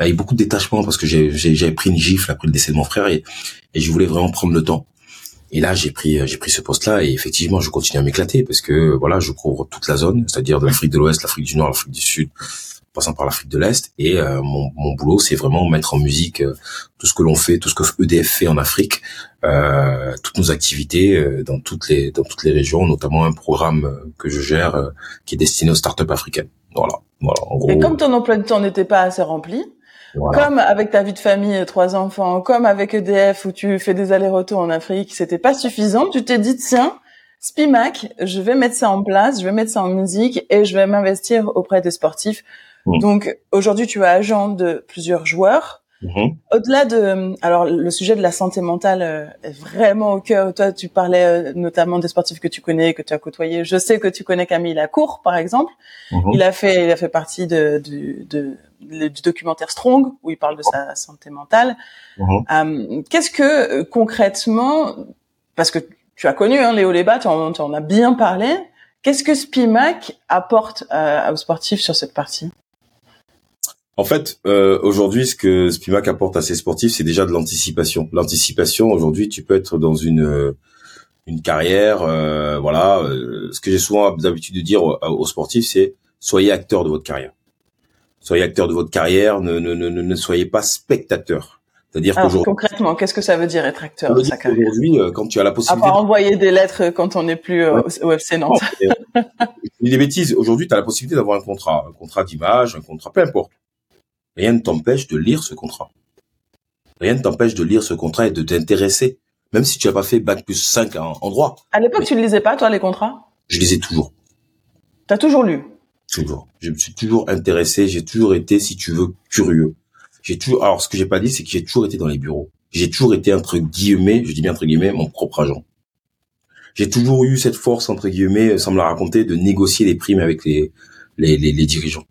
[SPEAKER 2] Il y a eu beaucoup de détachement parce que j'avais pris une gifle après le décès de mon frère et, et je voulais vraiment prendre le temps. Et là, j'ai pris, j'ai pris ce poste-là et effectivement, je continue à m'éclater parce que voilà, je couvre toute la zone, c'est-à-dire de l'Afrique de l'Ouest, l'Afrique du Nord, l'Afrique du Sud, passant par l'Afrique de l'Est. Et euh, mon, mon, boulot, c'est vraiment mettre en musique euh, tout ce que l'on fait, tout ce que EDF fait en Afrique, euh, toutes nos activités euh, dans toutes les dans toutes les régions, notamment un programme que je gère qui est destiné aux startups africaines. Voilà, voilà. En gros.
[SPEAKER 1] Et comme ton emploi de temps n'était pas assez rempli, Comme avec ta vie de famille et trois enfants, comme avec EDF où tu fais des allers-retours en Afrique, c'était pas suffisant. Tu t'es dit tiens, Spimac, je vais mettre ça en place, je vais mettre ça en musique et je vais m'investir auprès des sportifs Mm. Donc aujourd'hui, tu es agent de plusieurs joueurs. Mm-hmm. Au-delà de, alors le sujet de la santé mentale euh, est vraiment au cœur. Toi, tu parlais euh, notamment des sportifs que tu connais, que tu as côtoyés. Je sais que tu connais Camille Lacour, par exemple. Mm-hmm. Il a fait, il a fait partie de, du, de, du documentaire Strong où il parle de sa santé mentale. Mm-hmm. Euh, qu'est-ce que concrètement, parce que tu as connu hein, Léo Lébat, tu en, en as bien parlé. Qu'est-ce que Spimac apporte aux sportifs sur cette partie?
[SPEAKER 2] En fait, euh, aujourd'hui, ce que Spimac apporte à ses sportifs, c'est déjà de l'anticipation. L'anticipation, aujourd'hui, tu peux être dans une euh, une carrière, euh, voilà. ce que j'ai souvent l'habitude de dire aux, sportifs, c'est soyez acteur de votre carrière. Soyez acteur de votre carrière, ne ne ne, ne soyez pas spectateur.
[SPEAKER 1] C'est-à-dire qu'aujourd'hui. Concrètement, qu'est-ce que ça veut dire être acteur de sa carrière?
[SPEAKER 2] Aujourd'hui, quand tu as la possibilité.
[SPEAKER 1] À part envoyer des lettres quand on n'est plus au FC Nantes.
[SPEAKER 2] dis des bêtises. Aujourd'hui, tu as la possibilité d'avoir un contrat, un contrat d'image, un contrat, peu importe Rien ne t'empêche de lire ce contrat. Rien ne t'empêche de lire ce contrat et de t'intéresser, même si tu n'as pas fait bac plus 5 en, droit.
[SPEAKER 1] À l'époque, tu ne lisais pas, toi, les contrats?
[SPEAKER 2] Je lisais toujours.
[SPEAKER 1] T'as toujours lu?
[SPEAKER 2] Toujours. Je me suis toujours intéressé, j'ai toujours été, si tu veux, curieux. J'ai toujours, alors ce que j'ai pas dit, c'est que j'ai toujours été dans les bureaux. j'ai toujours été entre guillemets, je dis bien entre guillemets, mon propre agent. J'ai toujours eu cette force entre guillemets, sans me la raconter, de négocier les primes avec les les, les, les dirigeants,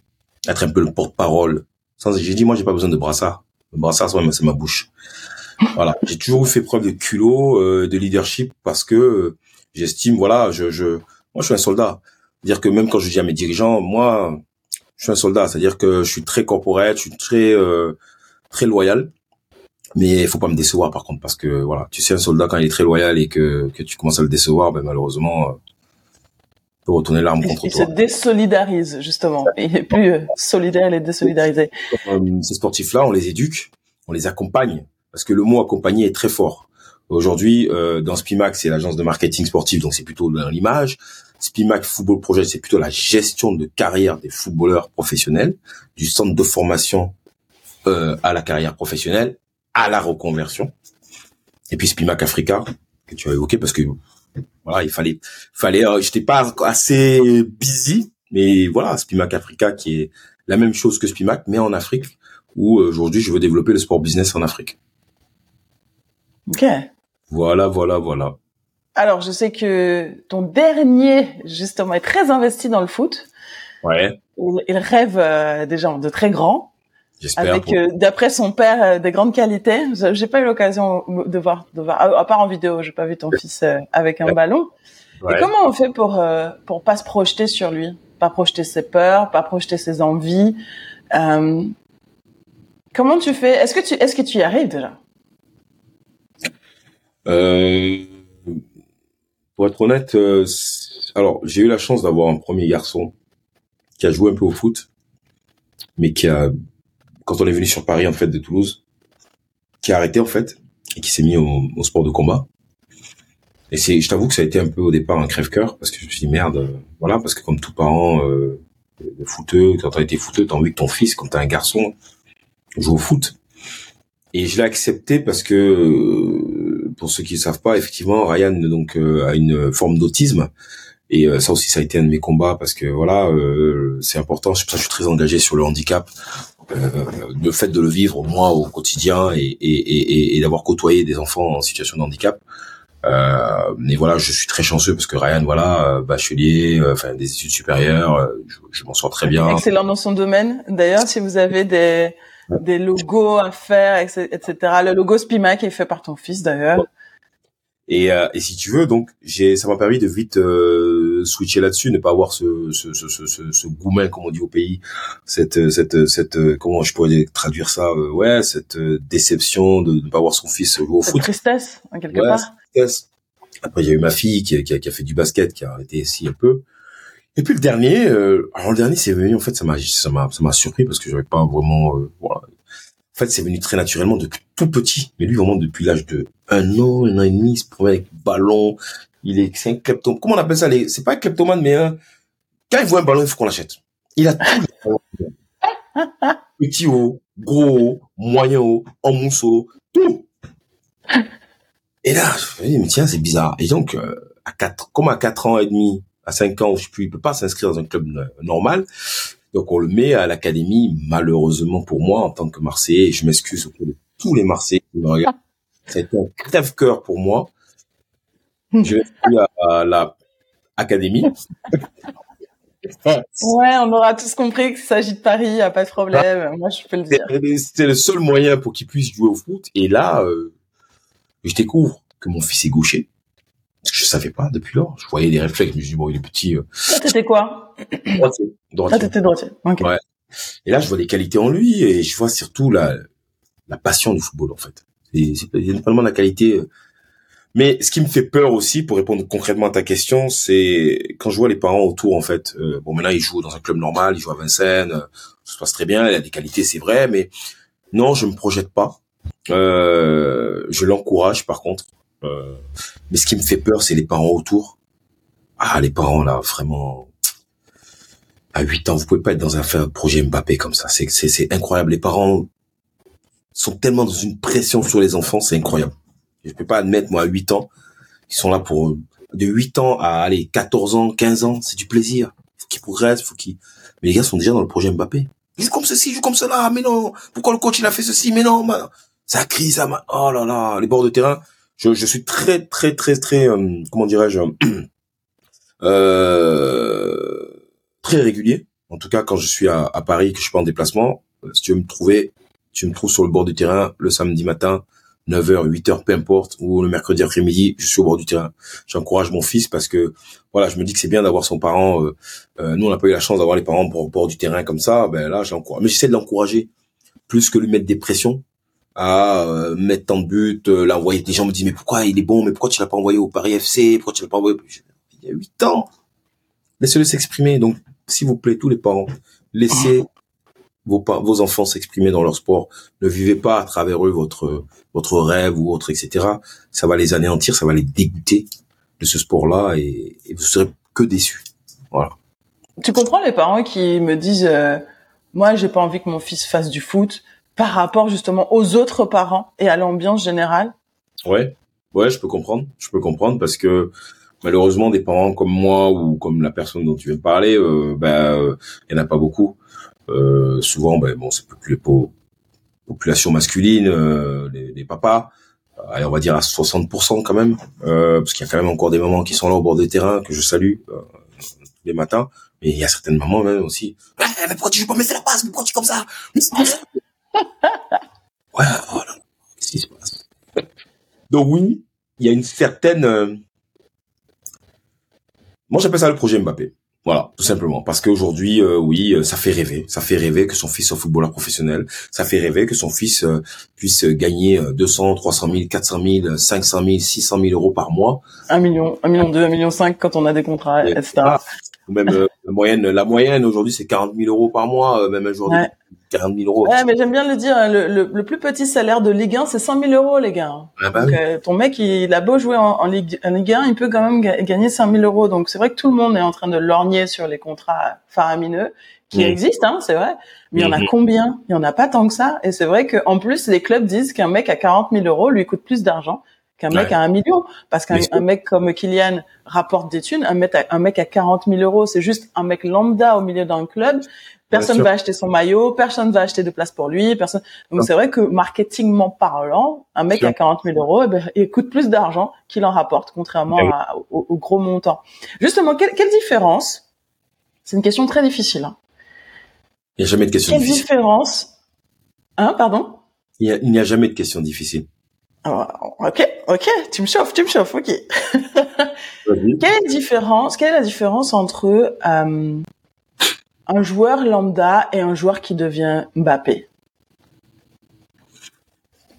[SPEAKER 2] être un peu le porte-parole. J'ai dit moi j'ai pas besoin de brassard. Le brassard c'est ma bouche. Voilà, j'ai toujours fait preuve de culot, euh, de leadership parce que euh, j'estime voilà, je je moi je suis un soldat. Dire que même quand je dis à mes dirigeants, moi je suis un soldat, c'est-à-dire que je suis très corporate, je suis très euh, très loyal. Mais il faut pas me décevoir par contre parce que voilà, tu sais un soldat quand il est très loyal et que que tu commences à le décevoir, ben malheureusement euh, peut retourner l'arme contre
[SPEAKER 1] toi.
[SPEAKER 2] Il
[SPEAKER 1] se désolidarise justement. Il est plus euh, solidaire, il est désolidarisé.
[SPEAKER 2] Ces sportifs-là, on les éduque, on les accompagne parce que le mot accompagner est très fort. Aujourd'hui, euh, dans Spimac, c'est l'agence de marketing sportif, donc c'est plutôt dans l'image. Spimac Football Project, c'est plutôt la gestion de carrière des footballeurs professionnels, du centre de formation euh, à la carrière professionnelle, à la reconversion. Et puis Spimac Africa, que tu as évoqué, parce que voilà, il fallait, fallait, euh, j'étais pas assez busy, mais voilà, Spimac Africa qui est la même chose que Spimac, mais en Afrique, où euh, aujourd'hui je veux développer le sport business en Afrique.
[SPEAKER 1] Ok.
[SPEAKER 2] Voilà, voilà, voilà.
[SPEAKER 1] Alors, je sais que ton dernier, justement, est très investi dans le foot.
[SPEAKER 2] Ouais.
[SPEAKER 1] Il, rêve euh, déjà de très grand. Avec, euh, d'après son père, euh, des grandes qualités. J'ai pas eu l'occasion de voir, de voir, à, part en vidéo, j'ai pas vu ton fils avec un ballon. Et comment on fait pour pour pas se projeter sur lui, pas projeter ses peurs, pas projeter ses envies Comment tu fais? Est-ce que tu est-ce que tu y arrives déjà?
[SPEAKER 2] Euh, pour être honnête, euh, alors j'ai eu la chance d'avoir un premier garçon qui a joué un peu au foot, mais qui a, quand on est venu sur Paris en fait de Toulouse, qui a arrêté en fait et qui s'est mis au, sport de combat. Et c'est, je t'avoue que ça a été un peu au départ un crève-cœur parce que je me suis dit merde, euh, voilà, parce que comme tout parent euh, footeux, quand t'as été footeux, t'as envie que ton fils, quand t'as un garçon, joue au foot. Et je l'ai accepté parce que, euh, pour ceux qui ne savent pas, effectivement, Ryan donc euh, a une forme d'autisme. Et euh, ça aussi, ça a été un de mes combats parce que voilà, c'est important. Je, je suis très engagé sur le handicap, le fait de le vivre moi au quotidien et, et, et, et d'avoir côtoyé des enfants en situation de handicap. Euh, mais voilà, je suis très chanceux parce que Ryan, voilà, bachelier, enfin des études supérieures, je, je m'en sors très bien.
[SPEAKER 1] Excellent dans son domaine. D'ailleurs, si vous avez des des logos à faire, etc. Le logo Spimac est fait par ton fils d'ailleurs.
[SPEAKER 2] Et, euh, et si tu veux, donc j'ai, ça m'a permis de vite euh, switcher là-dessus, ne pas avoir ce ce ce ce, ce, goumin comme on dit au pays, cette cette cette comment je pourrais traduire ça, euh, ouais, cette euh, déception de ne pas voir son fils jouer au
[SPEAKER 1] cette
[SPEAKER 2] foot.
[SPEAKER 1] Tristesse, en quelque part.
[SPEAKER 2] Tristesse. Après, il y a eu ma fille qui, qui, a, qui, a, fait du basket, qui a arrêté ici un peu. Et puis le dernier, euh, alors le dernier c'est venu en fait ça m'a ça m'a ça m'a surpris parce que j'avais pas vraiment euh, voilà. En fait c'est venu très naturellement depuis tout petit, mais lui vraiment depuis l'âge de un an, un an et demi, il se promène avec ballon. Il est c'est un kleptomane. Comment on appelle ça les c'est pas un kleptomane mais un... quand il voit un ballon il faut qu'on l'achète. Il a tout. petit haut, gros haut, moyen haut, en mousseau, tout. Et là, je me dis, mais tiens, c'est bizarre. Et donc, euh, à quatre, comme à quatre ans et demi, à 5 ans, je ne il peut pas s'inscrire dans un club normal. Donc on le met à l'académie, malheureusement pour moi, en tant que Marseillais, je m'excuse auprès de tous les Marseillais qui me regardent. C'était un crève-cœur pour moi. Je vais à, à la académie.
[SPEAKER 1] ouais, on aura tous compris qu'il s'agit de Paris, y a pas de problème. Moi, je peux le dire.
[SPEAKER 2] C'était le seul moyen pour qu'il puisse jouer au foot. Et là, euh, je découvre que mon fils est gaucher je savais pas depuis lors. Je voyais des réflexes, je me suis dit, bon, il est petit. Euh...
[SPEAKER 1] t'étais quoi?
[SPEAKER 2] Droitier.
[SPEAKER 1] Ah, t'étais droitier. Okay.
[SPEAKER 2] Ouais. Et là, je vois des qualités en lui et je vois surtout la, la passion du football, en fait. C'est pas tellement la qualité. Mais ce qui me fait peur aussi, pour répondre concrètement à ta question, c'est quand je vois les parents autour, en fait. Euh, bon, maintenant, il joue dans un club normal, il joue à Vincennes, euh, ça se passe très bien, il a des qualités, c'est vrai, mais non, je me projette pas. Euh, je l'encourage, par contre. Euh, mais ce qui me fait peur, c'est les parents autour. Ah, les parents là, vraiment. À 8 ans, vous pouvez pas être dans un projet Mbappé comme ça. C'est incroyable. Les parents sont tellement dans une pression sur les enfants, c'est incroyable. Je peux pas admettre moi à 8 ans, ils sont là pour de 8 ans à aller 14 ans, 15 ans, c'est du plaisir. Faut qu'ils progressent, faut qu'ils Mais les gars sont déjà dans le projet Mbappé. Ils comme ceci, ils jouent comme cela. Mais non, pourquoi le coach il a fait ceci Mais non, ça crie, ça oh là là, les bords de terrain. Je, je suis très, très, très, très, euh, comment dirais-je, euh, très régulier. En tout cas, quand je suis à, à Paris, que je suis pas en déplacement, euh, si tu veux me trouver, tu me trouves sur le bord du terrain le samedi matin, 9h, 8h, peu importe, ou le mercredi après-midi, je suis au bord du terrain. J'encourage mon fils parce que, voilà, je me dis que c'est bien d'avoir son parent. Euh, euh, nous, on n'a pas eu la chance d'avoir les parents au bord du terrain comme ça. Ben là, j'encourage. Mais j'essaie de l'encourager plus que lui mettre des pressions à euh, mettre tant de buts, l'envoyer. Des gens me disent mais pourquoi il est bon, mais pourquoi tu l'as pas envoyé au Paris FC, pourquoi tu l'as pas envoyé Il y a 8 ans. Laissez-le s'exprimer. Donc, s'il vous plaît, tous les parents, laissez vos, vos enfants s'exprimer dans leur sport. Ne vivez pas à travers eux votre votre rêve ou autre, etc. Ça va les anéantir, ça va les dégoûter de ce sport-là et, vous serez que déçus. Voilà.
[SPEAKER 1] Tu comprends les parents qui me disent, euh, moi, j'ai pas envie que mon fils fasse du foot par rapport justement aux autres parents et à l'ambiance générale?
[SPEAKER 2] Ouais, ouais, je peux comprendre. Je peux comprendre parce que malheureusement, des parents comme moi ou comme la personne dont tu viens de parler, euh, ben, euh, il y en a pas beaucoup. Euh, souvent, ben, bon, c'est plus les population masculine, euh, les, les, papas, allez, on va dire à 60% quand même, euh, parce qu'il y a quand même encore des mamans qui sont là au bord des terrains que je salue euh, les matins, mais il y a certaines mamans même aussi. Ouais, mais pourquoi tu joues pas? Mais c'est la passe, mais pourquoi tu es comme ça? Ouais, voilà. Qu'est-ce qui se passe? Donc oui, il y a une certaine. Euh, moi, j'appelle ça le projet Mbappé. Voilà, tout simplement. Parce qu'aujourd'hui, euh, oui, euh, ça fait rêver. Ça fait rêver que son fils soit footballeur professionnel. Ça fait rêver que son fils euh, puisse gagner 200, 300 000, 400 000, 500 000, 600 000 euros par mois.
[SPEAKER 1] Un million, un million deux, un million cinq quand on a des contrats, etc.
[SPEAKER 2] Ou même la moyenne, la moyenne aujourd'hui, c'est 40 000 euros par mois, même aujourd'hui. 40 000 euros.
[SPEAKER 1] Ouais, mais j'aime bien le dire. Hein, le, le, le, plus petit salaire de Ligue 1, c'est 100 000 euros, les gars. Ah bah Donc, euh, ton mec, il, a beau jouer en, en, Ligue, en Ligue 1, il peut quand même gagner 100 000 euros. Donc, c'est vrai que tout le monde est en train de lorgner sur les contrats faramineux qui mmh. existent, hein, c'est vrai. Mais il y en a mmh. combien? Il y en a pas tant que ça. Et c'est vrai qu'en plus, les clubs disent qu'un mec à 40 000 euros lui coûte plus d'argent qu'un mec à un million. Parce qu'un mec comme Kylian rapporte des thunes, un mec à, un mec à 40 000 euros, c'est juste un mec lambda au milieu d'un club Personne va acheter son maillot, personne va acheter de place pour lui, personne. Donc c'est vrai que marketingment parlant, un mec à 40 000 euros, eh ben, il coûte plus d'argent qu'il en rapporte, contrairement eh au, gros montant. Justement, quelle, différence C'est une question très difficile. Hein.
[SPEAKER 2] Il n'y a jamais de question difficile.
[SPEAKER 1] Quelle différence Hein, pardon?
[SPEAKER 2] Il n'y a, jamais de question difficile.
[SPEAKER 1] Ok, ok, tu me chauffes, tu me chauffes, ok. quelle différence Quelle est la différence entre euh, un joueur lambda et un joueur qui devient Mbappé?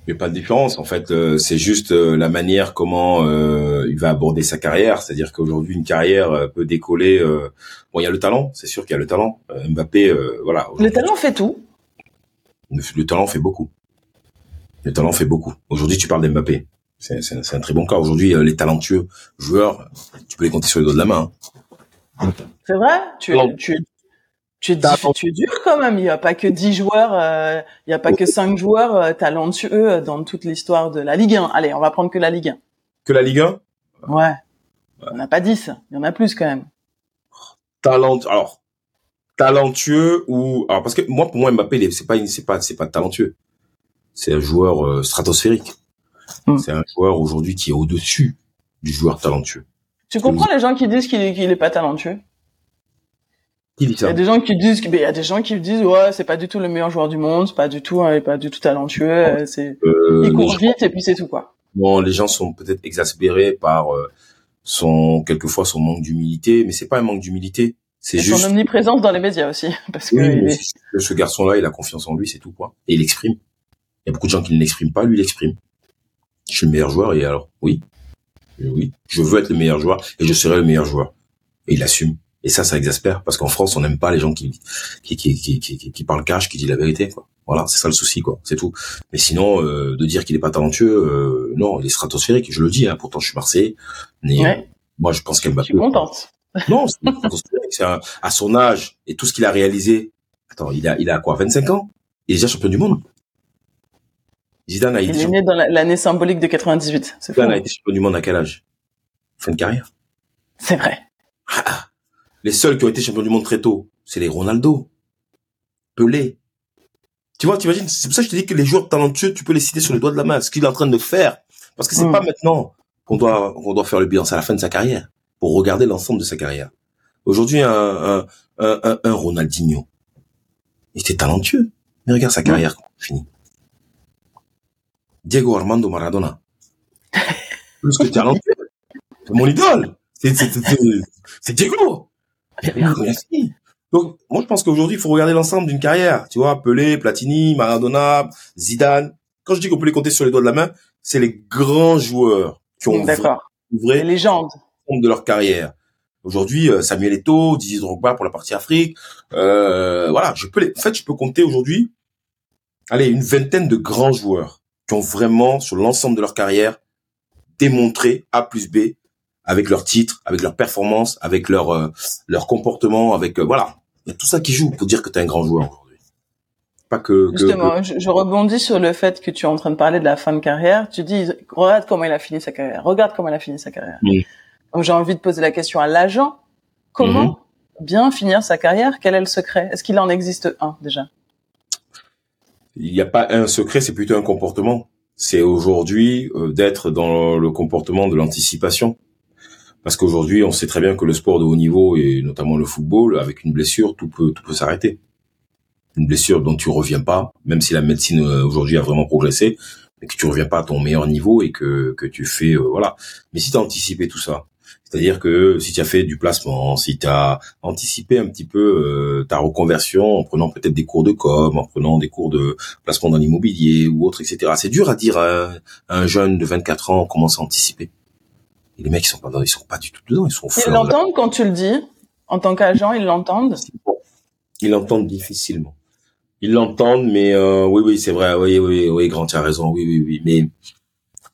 [SPEAKER 2] Il n'y a pas de différence. En fait, euh, c'est juste euh, la manière comment euh, il va aborder sa carrière. C'est-à-dire qu'aujourd'hui, une carrière peut décoller. Bon, il y a le talent, c'est sûr qu'il y a le talent. Mbappé, voilà.
[SPEAKER 1] Le talent fait tout.
[SPEAKER 2] Le, talent fait beaucoup. Le talent fait beaucoup. Aujourd'hui, tu parles d'Mbappé. C'est un très bon cas. Aujourd'hui, les talentueux joueurs, tu peux les compter sur les doigts de la main.
[SPEAKER 1] Hein. C'est vrai? Tu, tu, tu es, tu es dur quand même. Il n'y a pas que 10 joueurs, euh, il n'y a pas que 5 joueurs euh, talentueux euh, dans toute l'histoire de la Ligue 1. Allez, on va prendre que la Ligue 1.
[SPEAKER 2] Que la Ligue 1
[SPEAKER 1] Ouais. On n'a pas 10, il y en a plus quand même.
[SPEAKER 2] Talent, alors talentueux ou alors parce que moi pour moi Mbappé c'est pas c'est pas c'est pas talentueux. C'est un joueur stratosphérique. Hmm. C'est un joueur aujourd'hui qui est au-dessus du joueur talentueux.
[SPEAKER 1] Tu comprends les gens qui disent qu'il est, est pas talentueux?
[SPEAKER 2] Il y
[SPEAKER 1] a des gens qui disent, il y a des gens qui disent, ouais, c'est pas du tout le meilleur joueur du monde, c'est pas du tout, hein, pas du tout talentueux, euh, c'est, euh, il court vite et puis c'est tout quoi.
[SPEAKER 2] Bon, les gens sont peut-être exaspérés par euh, son, quelquefois son manque d'humilité, mais c'est pas un manque d'humilité, c'est juste
[SPEAKER 1] son omniprésence dans les médias aussi, parce que
[SPEAKER 2] ce garçon-là, il a confiance en lui, c'est tout quoi, et il exprime. Il y a beaucoup de gens qui ne l'expriment pas, lui il exprime. Je suis le meilleur joueur et alors, oui, oui, je veux être le meilleur joueur et je serai le meilleur joueur. Et il assume. Et ça, ça exaspère parce qu'en France, on n'aime pas les gens qui qui, qui qui, qui, qui parlent cash, qui disent la vérité. Quoi. Voilà, c'est ça le souci, quoi. C'est tout. Mais sinon, euh, de dire qu'il est pas talentueux, euh, non, il est stratosphérique. Je le dis. Hein, pourtant, je suis Marseillais. Mais euh, moi, je pense qu'elle va.
[SPEAKER 1] Je suis contente.
[SPEAKER 2] Non, c'est à son âge et tout ce qu'il a réalisé. Attends, il a il a quoi, 25 ans? Il est déjà champion du monde.
[SPEAKER 1] Zidane a été. Il est né dans l'année symbolique de 98.
[SPEAKER 2] Zidane a été champion du monde à quel âge? Fin de carrière?
[SPEAKER 1] C'est vrai.
[SPEAKER 2] Ah, ah. Les seuls qui ont été champions du monde très tôt, c'est les Ronaldo, Pelé, Tu vois, tu imagines, c'est pour ça que je te dis que les joueurs talentueux, tu peux les citer sur les doigts de la main, ce qu'il est en train de faire. Parce que c'est mm. pas maintenant qu'on doit, qu'on doit faire le bilan, c'est à la fin de sa carrière, pour regarder l'ensemble de sa carrière. Aujourd'hui, un, un, un, un, Ronaldinho, il était talentueux, mais regarde sa carrière, fini. Diego Armando Maradona, plus que talentueux, c'est mon idole, c'est, c'est, c'est, c'est Diego. Donc, moi, je pense qu'aujourd'hui, il faut regarder l'ensemble d'une carrière. Tu vois, Pelé, Platini, Maradona, Zidane. Quand je dis qu'on peut les compter sur les doigts de la main, c'est les grands joueurs qui ont
[SPEAKER 1] ouvré les légendes
[SPEAKER 2] de leur carrière. Aujourd'hui, euh, Samuel Eto'o, Didier Drogba pour la partie Afrique. Euh, voilà, je peux les, en fait, je peux compter aujourd'hui, allez, une vingtaine de grands joueurs qui ont vraiment, sur l'ensemble de leur carrière, démontré A plus B avec leur titre, avec leur performance, avec leur euh, leur comportement, avec voilà, il y a tout ça qui joue pour dire que tu es un grand joueur aujourd'hui.
[SPEAKER 1] Pas que. Justement, Je, rebondis sur le fait que tu es en train de parler de la fin de carrière. Tu dis, regarde comment il a fini sa carrière. Regarde comment il a fini sa carrière. J'ai envie de poser la question à l'agent. Comment mhm. bien finir sa carrière? Quel est le secret? Est-ce qu'il en existe un déjà?
[SPEAKER 2] Il n'y a pas un secret, c'est plutôt un comportement. C'est aujourd'hui euh, d'être dans le comportement de l'anticipation. Parce qu'aujourd'hui, on sait très bien que le sport de haut niveau et notamment le football, avec une blessure, tout peut tout peut s'arrêter. Une blessure dont tu reviens pas, même si la médecine euh, aujourd'hui a vraiment progressé, mais que tu reviens pas à ton meilleur niveau et que que tu fais euh, voilà. Mais si tu anticipé tout ça, c'est-à-dire que si tu as fait du placement, si tu as anticipé un petit peu euh, ta reconversion en prenant peut-être des cours de com, en prenant des cours de placement dans l'immobilier ou autre, etc. C'est dur à dire à un, jeune de 24 ans comment s'anticiper. Et les mecs, ils sont pas, ils sont pas du tout dedans, ils sont
[SPEAKER 1] Ils l'entendent quand tu le dis, en tant qu'agent, ils l'entendent.
[SPEAKER 2] Ils l'entendent difficilement. Ils l'entendent, mais euh, oui, oui, c'est vrai, oui, oui, oui, grand, tu as raison, oui, oui, oui, mais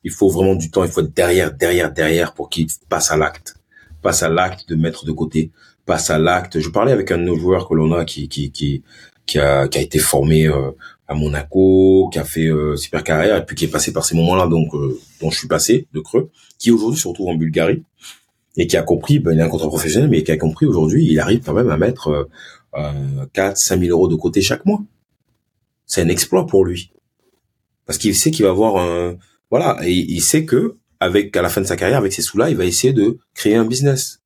[SPEAKER 2] il faut vraiment du temps, il faut être derrière, derrière, derrière pour qu'ils passent à l'acte, passe à l'acte de mettre de côté, passe à l'acte. Je parlais avec un de nos joueurs que l'on a qui qui qui qui a qui a été formé euh, à Monaco, qui a fait euh, super carrière et puis qui est passé par ces moments-là donc euh, dont je suis passé de creux, qui aujourd'hui se retrouve en Bulgarie et qui a compris, ben, il a un contrat professionnel, mais qui a compris aujourd'hui, il arrive quand même à mettre euh, 4 5 000 euros de côté chaque mois. C'est un exploit pour lui parce qu'il sait qu'il va avoir un voilà et il sait que avec à la fin de sa carrière avec ces sous-là, il va essayer de créer un business.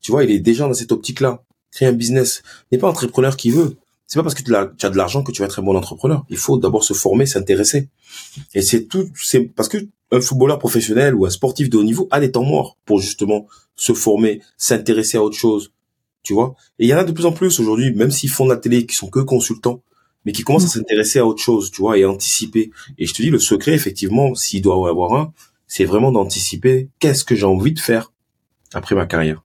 [SPEAKER 2] Tu vois, il est déjà dans cette optique-là. Créer un business. N'est pas entrepreneur qui veut c'est pas parce que tu as de l'argent que tu vas être un bon entrepreneur. Il faut d'abord se former, s'intéresser. Et c'est tout, c'est parce que un footballeur professionnel ou un sportif de haut niveau a des temps morts pour justement se former, s'intéresser à autre chose. Tu vois? Et il y en a de plus en plus aujourd'hui, même s'ils font de la télé, qui sont que consultants, mais qui commencent à s'intéresser à autre chose, tu vois, et anticiper. Et je te dis, le secret, effectivement, s'il doit y avoir un, c'est vraiment d'anticiper qu'est-ce que j'ai envie de faire après ma carrière.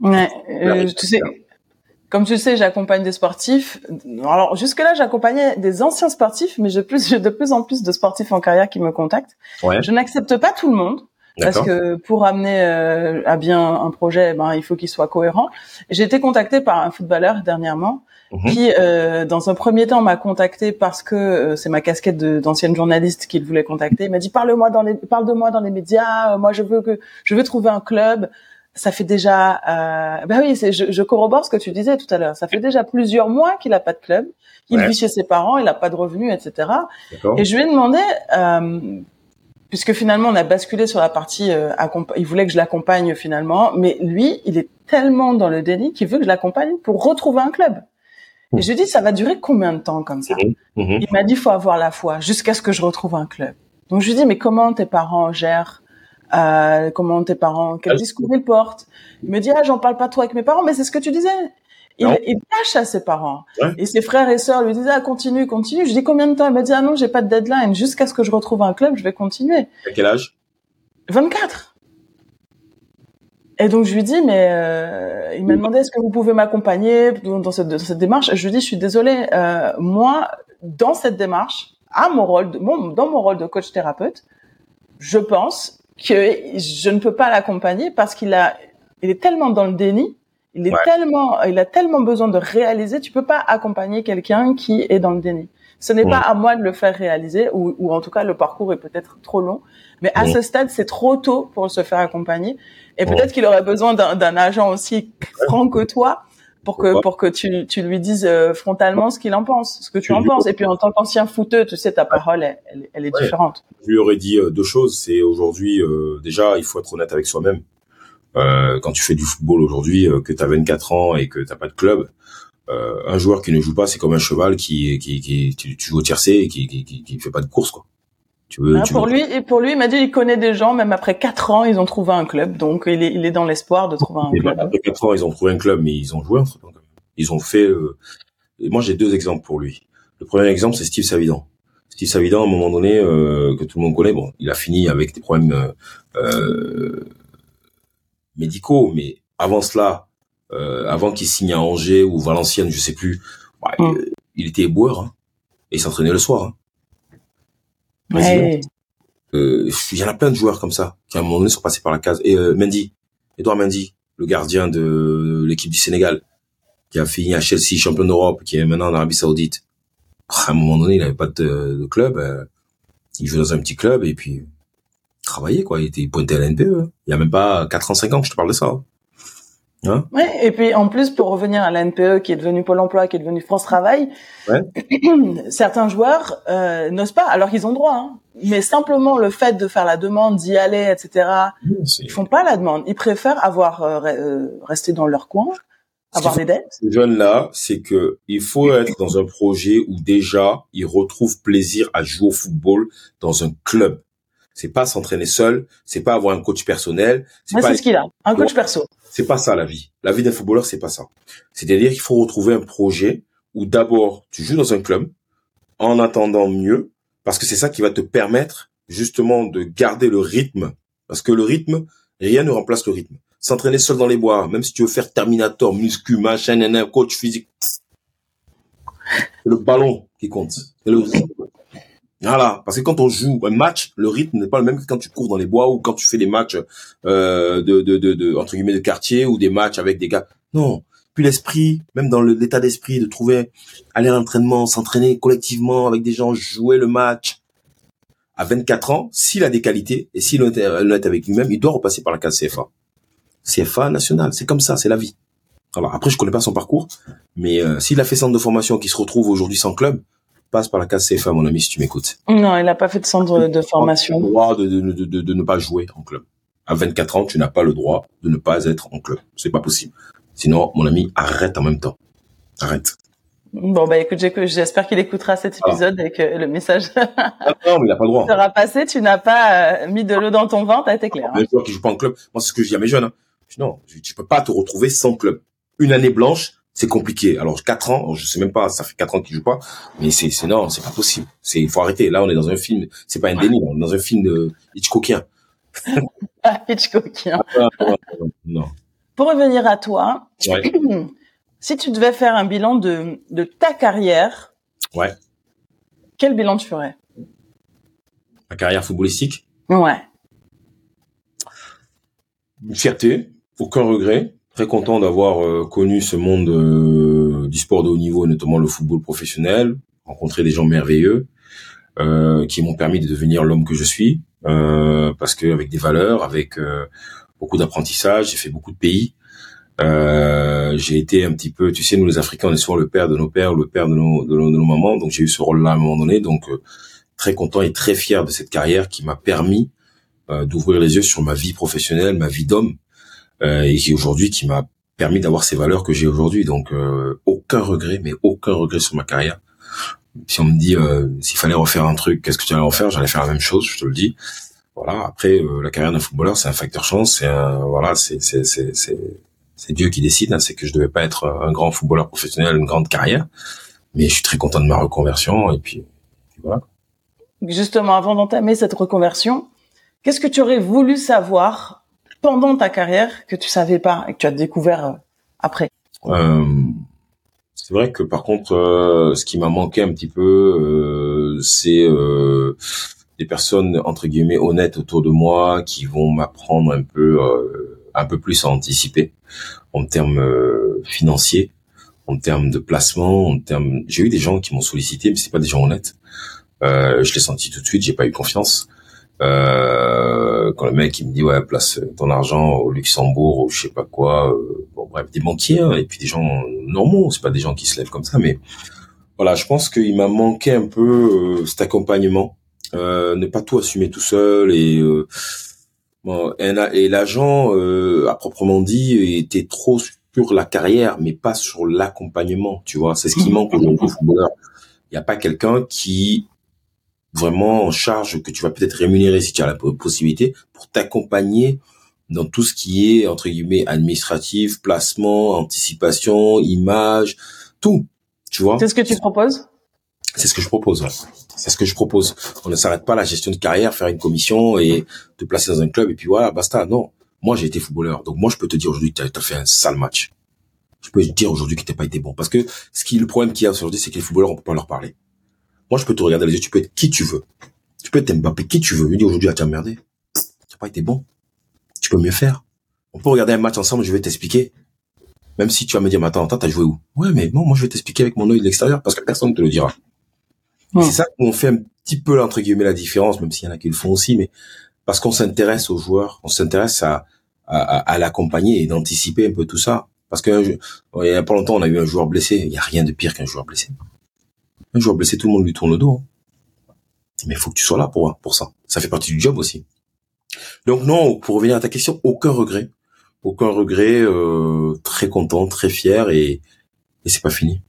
[SPEAKER 1] Ouais, euh, tu sais, comme tu le sais, j'accompagne des sportifs. Alors jusque-là, j'accompagnais des anciens sportifs, mais j'ai plus, de plus en plus de sportifs en carrière qui me contactent. Ouais. Je n'accepte pas tout le monde parce que pour amener euh, à bien un projet, ben il faut qu'il soit cohérent. J'ai été contactée par un footballeur dernièrement mhm. qui, euh, dans un premier temps, m'a contacté parce que euh, c'est ma casquette d'ancienne journaliste qu'il voulait contacter. Il m'a dit parle-moi dans les, parle de moi dans les médias. moi, je veux que je veux trouver un club ça fait déjà, euh, ben oui, je, je, corrobore ce que tu disais tout à l'heure. Ça fait déjà plusieurs mois qu'il a pas de club, il vit chez ses parents, il a pas de revenus, etc. Et je lui ai demandé, euh, puisque finalement on a basculé sur la partie, euh, il voulait que je l'accompagne finalement, mais lui, il est tellement dans le déni qu'il veut que je l'accompagne pour retrouver un club. Et je lui dit, ça va durer combien de temps comme ça? Mhm. Il m'a dit, faut avoir la foi jusqu'à ce que je retrouve un club. Donc je lui dit, mais comment tes parents gèrent euh, comment tes parents, quel discours ils portent? Il me dit ah j'en parle pas trop avec mes parents, mais c'est ce que tu disais. Il, il tâche à ses parents. Et ses frères et sœurs lui disaient ah continue, continue. Je dis combien de temps? Il me dit ah non j'ai pas de deadline. Jusqu'à ce que je retrouve un club, je vais continuer.
[SPEAKER 2] À quel âge?
[SPEAKER 1] 24. Et donc je lui dis mais euh, il m'a demandé est-ce que vous pouvez m'accompagner dans cette, dans cette démarche? Je lui dis je suis désolée euh, moi dans cette démarche à mon rôle de, mon, dans mon rôle de coach thérapeute, je pense que je ne peux pas l'accompagner parce qu'il a, il est tellement dans le déni, il est tellement, il a tellement besoin de réaliser. Tu peux pas accompagner quelqu'un qui est dans le déni. Ce n'est pas à moi de le faire réaliser, ou, ou en tout cas le parcours est peut-être trop long. Mais à ce stade, c'est trop tôt pour se faire accompagner. Et peut-être qu'il aurait besoin d'un agent aussi franc que toi pour que pour que tu, tu lui dises euh, frontalement ce qu'il en pense, ce que tu en penses. Et puis en tant qu'ancien footeux, tu sais, ta parole, elle, elle, est différente.
[SPEAKER 2] Je lui aurais dit euh, deux choses. C'est aujourd'hui, euh, déjà, il faut être honnête avec soi-même. Quand tu fais du football aujourd'hui, que tu as 24 ans et que t'as pas de club, un joueur qui ne joue pas, c'est comme un cheval qui qui qui tu, joues au tiercé et qui, qui qui qui fait pas de course quoi.
[SPEAKER 1] Tu veux, ah, pour lui, et pour lui, il m'a dit, il connaît des gens, même après quatre ans, ils ont trouvé un club, donc il est, il est dans l'espoir de trouver un club.
[SPEAKER 2] Après quatre ans, ils ont trouvé un club, mais ils ont joué un truc. Ils ont fait. Euh... moi, j'ai deux exemples pour lui. Le premier exemple, c'est Steve Savidan. Steve Savidan, à un moment donné, euh, que tout le monde connaît, bon, il a fini avec des problèmes euh, euh médicaux, mais avant cela, euh, avant qu'il signe à Angers ou Valenciennes, je sais plus, bah, hum. il, était éboueur hein, et il s'entraînait le soir. Hein. Euh, il y en a plein de joueurs comme ça qui à un moment donné sont passés par la case. Et euh, Mendy, Edouard Mendy, le gardien de l'équipe du Sénégal, qui a fini à Chelsea, champion d'Europe, qui est maintenant en Arabie Saoudite. À un moment donné, il n'avait pas de, club. Euh, il jouait dans un petit club et puis travaillait quoi. Il était pointé à l'NPE. Hein. Il y a même pas 4 ans, 5 ans que je te parle de ça. Hein.
[SPEAKER 1] Hein? Ouais, et puis en plus pour revenir à la NPE qui est devenu Pôle Emploi, qui est devenu France Travail, ouais. certains joueurs euh, n'osent pas, alors qu'ils ont droit, hein, mais simplement le fait de faire la demande, d'y aller, etc. ils font pas la demande, ils préfèrent avoir euh, euh rester dans leur coin, avoir des dettes.
[SPEAKER 2] Ces jeunes là, c'est que il faut être dans un projet où déjà ils retrouvent plaisir à jouer au football dans un club. C'est pas s'entraîner seul, c'est pas avoir un coach personnel.
[SPEAKER 1] C'est ce qu'il a, un coach perso.
[SPEAKER 2] C'est pas ça la vie. La vie d'un footballeur, c'est pas ça. C'est-à-dire qu'il faut retrouver un projet où d'abord tu joues dans un club en attendant mieux, parce que c'est ça qui va te permettre justement de garder le rythme, parce que le rythme, rien ne remplace le rythme. S'entraîner seul dans les bois, même si tu veux faire Terminator, muscu, machin, un coach physique, c'est le ballon qui compte. C'est le rythme. Voilà, parce que quand on joue un match, le rythme n'est pas le même que quand tu cours dans les bois ou quand tu fais des matchs euh, de, de, de, de, entre guillemets de quartier ou des matchs avec des gars. Non. Puis l'esprit, même dans l'état d'esprit de trouver aller à l'entraînement, s'entraîner collectivement avec des gens, jouer le match. À 24 ans, s'il a des qualités et s'il est honnête avec lui-même, il doit repasser par la case CFA. CFA national, c'est comme ça, c'est la vie. Alors après, je connais pas son parcours, mais euh, s'il a fait centre de formation qui se retrouve aujourd'hui sans club, passe par la case CFA, mon ami, si tu m'écoutes.
[SPEAKER 1] Non, il n'a pas fait de centre de formation.
[SPEAKER 2] Tu le droit de, de, ne pas jouer en club. À 24 ans, tu n'as pas le droit de ne pas être en club. C'est pas possible. Sinon, mon ami, arrête en même temps. Arrête.
[SPEAKER 1] Bon, bah écoute, j'espère qu'il écoutera cet épisode et que le message
[SPEAKER 2] ah non, mais il a pas le droit.
[SPEAKER 1] sera passé. Tu n'as pas euh, mis de l'eau dans ton ventre, t'as été clair.
[SPEAKER 2] Hein. qui joue pas en club. Moi, c'est ce que je dis à mes jeunes. Hein. Non, tu peux pas te retrouver sans club. Une année blanche, c'est compliqué. Alors quatre ans, je sais même pas, ça fait quatre ans qu'il joue pas, mais c'est c'est non, c'est pas possible. C'est il faut arrêter. Là, on est dans un film, c'est pas un déni, on est dans un film de Hitchcockien.
[SPEAKER 1] Hitchcockien. Ah, non. Pour revenir à toi, si tu devais faire un bilan de de ta carrière,
[SPEAKER 2] ouais.
[SPEAKER 1] Quel bilan tu ferais?
[SPEAKER 2] Ma carrière footballistique?
[SPEAKER 1] Ouais.
[SPEAKER 2] Une fierté, aucun regret très content d'avoir euh, connu ce monde euh, du sport de haut niveau, notamment le football professionnel, rencontré des gens merveilleux euh, qui m'ont permis de devenir l'homme que je suis, parce que avec des valeurs, avec beaucoup d'apprentissage, j'ai fait beaucoup de pays. j'ai été un petit peu, tu sais, nous les Africains, on est souvent le père de nos pères, le père de nos, de nos, mamans, donc j'ai eu ce rôle-là à un moment donné, donc très content et très fier de cette carrière qui m'a permis d'ouvrir les yeux sur ma vie professionnelle, ma vie d'homme, euh, et qui aujourd'hui qui m'a permis d'avoir ces valeurs que j'ai aujourd'hui. Donc euh, aucun regret, mais aucun regret sur ma carrière. Si on me dit euh, s'il fallait refaire un truc, qu'est-ce que tu allais refaire J'allais faire la même chose, je te le dis. Voilà. Après, la carrière d'un footballeur, c'est un facteur chance. C'est voilà, c'est c'est c'est c'est Dieu qui décide. Hein, c'est que je devais pas être un grand footballeur professionnel, une grande carrière, mais je suis très content de ma reconversion. Et puis, voilà.
[SPEAKER 1] Justement, avant d'entamer cette reconversion, qu'est-ce que tu aurais voulu savoir pendant ta carrière que tu savais pas et que tu as découvert euh, après?
[SPEAKER 2] Euh, C'est vrai que par contre, euh, ce qui m'a manqué un petit peu, c'est des personnes entre guillemets honnêtes autour de moi qui vont m'apprendre un peu, un peu plus à anticiper en termes financiers, en termes de placement, en termes. J'ai eu des gens qui m'ont sollicité, mais c'est pas des gens honnêtes. je l'ai senti tout de suite, j'ai pas eu confiance. Euh, quand le mec il me dit ouais place ton argent au Luxembourg ou je sais pas quoi, euh, bon bref des banquiers hein, et puis des gens normaux, c'est pas des gens qui se lèvent comme ça, mais voilà, je pense qu'il m'a manqué un peu euh, cet accompagnement, euh, ne pas tout assumer tout seul et euh, bon, et l'agent à proprement dit était trop sur la carrière, mais pas sur l'accompagnement, tu vois, c'est ce qui manque aujourd'hui au footballeur. Il n'y a pas quelqu'un qui vraiment en charge que tu vas peut-être rémunérer si tu as la possibilité pour t'accompagner dans tout ce qui est entre guillemets administratif, placement, anticipation, image, tout. Tu vois
[SPEAKER 1] C'est ce que tu proposes?
[SPEAKER 2] C'est ce que je propose. C'est ce que je propose. On ne s'arrête pas à la gestion de carrière, faire une commission et te placer dans un club et puis voilà, basta. Non. Moi, j'ai été footballeur. Donc moi, je peux te dire aujourd'hui que tu as, fait un sale match. Je peux te dire aujourd'hui que tu n'as pas été bon. Parce que ce qui, le problème qu'il y a aujourd'hui, c'est que les footballeurs, on peut pas leur parler. Moi, je peux te regarder les yeux, tu peux être qui tu veux. Tu peux être Mbappé, qui tu veux. Je dis aujourd'hui, ah, tu as merdé. Tu pas été bon. Tu peux mieux faire. On peut regarder un match ensemble, je vais t'expliquer. Même si tu vas me dire, mais attends, attends, t'as joué où? Ouais, mais bon, moi, je vais t'expliquer avec mon œil de l'extérieur parce que personne ne te le dira. C'est ça qu'on fait un petit peu, entre guillemets, la différence, même s'il y en a qui le font aussi, mais parce qu'on s'intéresse aux joueurs, on s'intéresse à, à, à l'accompagner et d'anticiper un peu tout ça. Parce que il y a pas longtemps, on a eu un joueur blessé. Il n'y a rien de pire qu'un joueur blessé. Un joueur blessé, tout le monde lui tourne le dos. Hein. Mais il faut que tu sois là pour, pour ça. Ça fait partie du job aussi. Donc non, pour revenir à ta question, aucun regret. Aucun regret, euh, très content, très fier et, et c'est pas fini.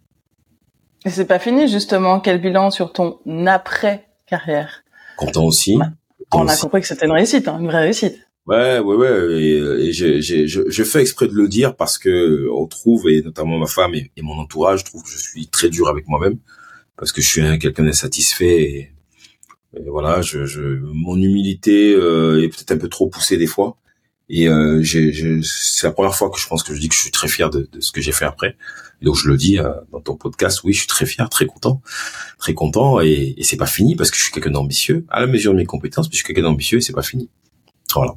[SPEAKER 1] Et c'est pas fini justement. Quel bilan sur ton après carrière
[SPEAKER 2] Content aussi.
[SPEAKER 1] on a compris que c'était une réussite, hein, une vraie réussite.
[SPEAKER 2] Ouais, ouais, ouais. Et, et je, je, je, fais exprès de le dire parce que on trouve, et notamment ma femme et, mon entourage, trouve que je suis très dur avec moi-même parce que je suis quelqu'un d'insatisfait. Et, voilà, je, mon humilité euh, est peut-être un peu trop poussée des fois. Et euh, c'est la première fois que je pense que je dis que je suis très fier de, ce que j'ai fait après. Donc je le dis euh, dans ton podcast, oui, je suis très fier, très content, très content. Et, et c'est pas fini parce que je suis quelqu'un d'ambitieux à la mesure de mes compétences, mais je suis quelqu'un d'ambitieux et c'est pas fini. Voilà.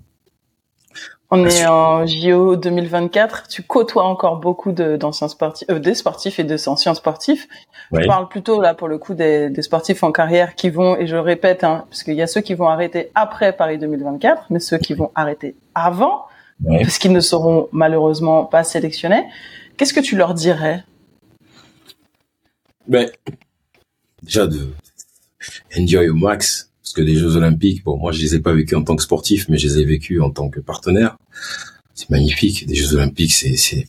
[SPEAKER 1] On est en JO 2024. Tu côtoies encore beaucoup d'anciens sportifs, euh, des sportifs et des anciens sportifs. Je parle plutôt là pour le coup des, des, sportifs en carrière qui vont, et je répète, hein, parce qu'il y a ceux qui vont arrêter après Paris 2024, mais ceux qui vont arrêter avant, parce qu'ils ne seront malheureusement pas sélectionnés. Qu'est-ce que tu leur dirais?
[SPEAKER 2] Ben, déjà de enjoy au max parce que les Jeux Olympiques, bon, moi je les ai pas vécus en tant que sportif, mais je les ai vécus en tant que partenaire. C'est magnifique. Des Jeux Olympiques, c'est, c'est,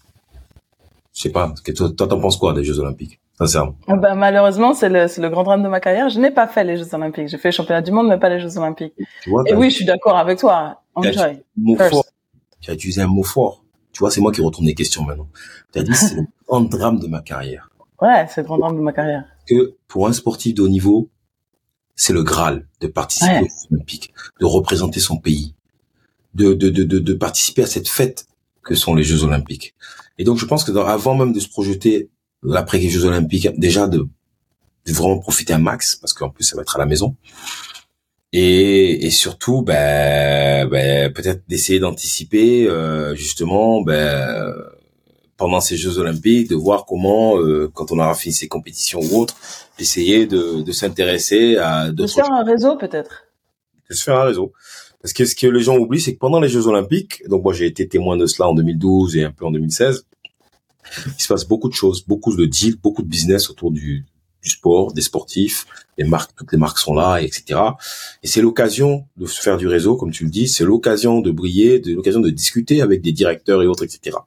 [SPEAKER 2] je sais pas. Toi, t'en penses quoi des Jeux Olympiques, sincèrement?
[SPEAKER 1] Bah, malheureusement, c'est le, c'est le grand drame de ma carrière. Je n'ai pas fait les Jeux Olympiques. J'ai fait le championnat du monde, mais pas les Jeux Olympiques. Tu vois, Et oui, je suis d'accord avec toi. Enjoy.
[SPEAKER 2] Tu as utilisé un mot fort. Tu vois, c'est moi qui retourne les questions maintenant. Tu as dit c'est le grand drame de ma carrière.
[SPEAKER 1] Ouais, c'est le grand drame de ma carrière.
[SPEAKER 2] Que pour un sportif de haut niveau, c'est le Graal de participer aux Olympiques, de représenter son pays, de, de, de, de, participer à cette fête que sont les Jeux Olympiques. Et donc, je pense que avant même de se projeter après les Jeux Olympiques, déjà de, de vraiment profiter un max, parce qu'en plus, ça va être à la maison. Et, et surtout, ben, ben peut-être d'essayer d'anticiper euh, justement ben, pendant ces Jeux Olympiques, de voir comment, euh, quand on aura fini ces compétitions ou autres, d'essayer de, de s'intéresser à
[SPEAKER 1] De se faire un réseau peut-être.
[SPEAKER 2] De se faire un réseau. Parce que ce que les gens oublient, c'est que pendant les Jeux Olympiques, donc moi j'ai été témoin de cela en 2012 et un peu en 2016, il se passe beaucoup de choses, beaucoup de deals, beaucoup de business autour du, du sport, des sportifs, les marques, toutes les marques sont là, etc. Et c'est l'occasion de se faire du réseau, comme tu le dis, c'est l'occasion de briller, de l'occasion de discuter avec des directeurs et autres, etc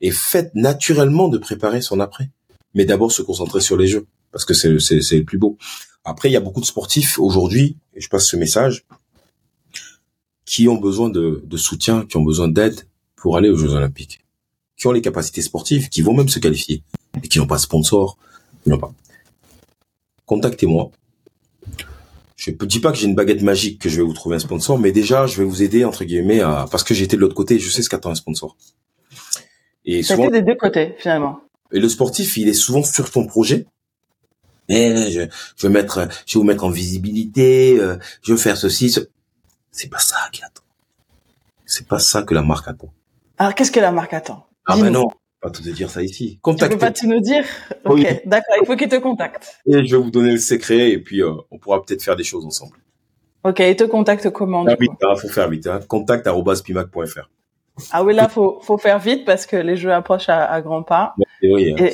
[SPEAKER 2] et faites naturellement de préparer son après. Mais d'abord se concentrer sur les jeux, parce que c'est le plus beau. Après, il y a beaucoup de sportifs aujourd'hui, et je passe ce message, qui ont besoin de, de soutien, qui ont besoin d'aide pour aller aux Jeux Olympiques, qui ont les capacités sportives, qui vont même se qualifier, et qui n'ont pas de sponsor, pas. Contactez-moi. Je ne dis pas que j'ai une baguette magique que je vais vous trouver un sponsor, mais déjà, je vais vous aider, entre guillemets, à, parce que été de l'autre côté, je sais ce qu'attend un sponsor.
[SPEAKER 1] Et souvent, des deux côtés finalement.
[SPEAKER 2] Et le sportif, il est souvent sur ton projet. Mais je, je vais mettre, je vais vous mettre en visibilité, euh, je veux faire ceci. Ce... C'est pas ça qui attend. C'est pas ça que la marque attend.
[SPEAKER 1] Alors qu'est-ce que la marque attend?
[SPEAKER 2] Ah ben non, pas tout te dire ça ici.
[SPEAKER 1] Contacte. Tu peux pas tout nous dire? Ok, d'accord. Il faut qu'il te contacte.
[SPEAKER 2] Et je vais vous donner le secret et puis euh, on pourra peut-être faire des choses ensemble.
[SPEAKER 1] Ok, il te contacte comment
[SPEAKER 2] ah, vite, hein, faut faire vite. Hein. Contact@pimac.fr.
[SPEAKER 1] Ah oui, là, faut faut faire vite parce que les jeux approchent à, grands pas.
[SPEAKER 2] Oui, hein,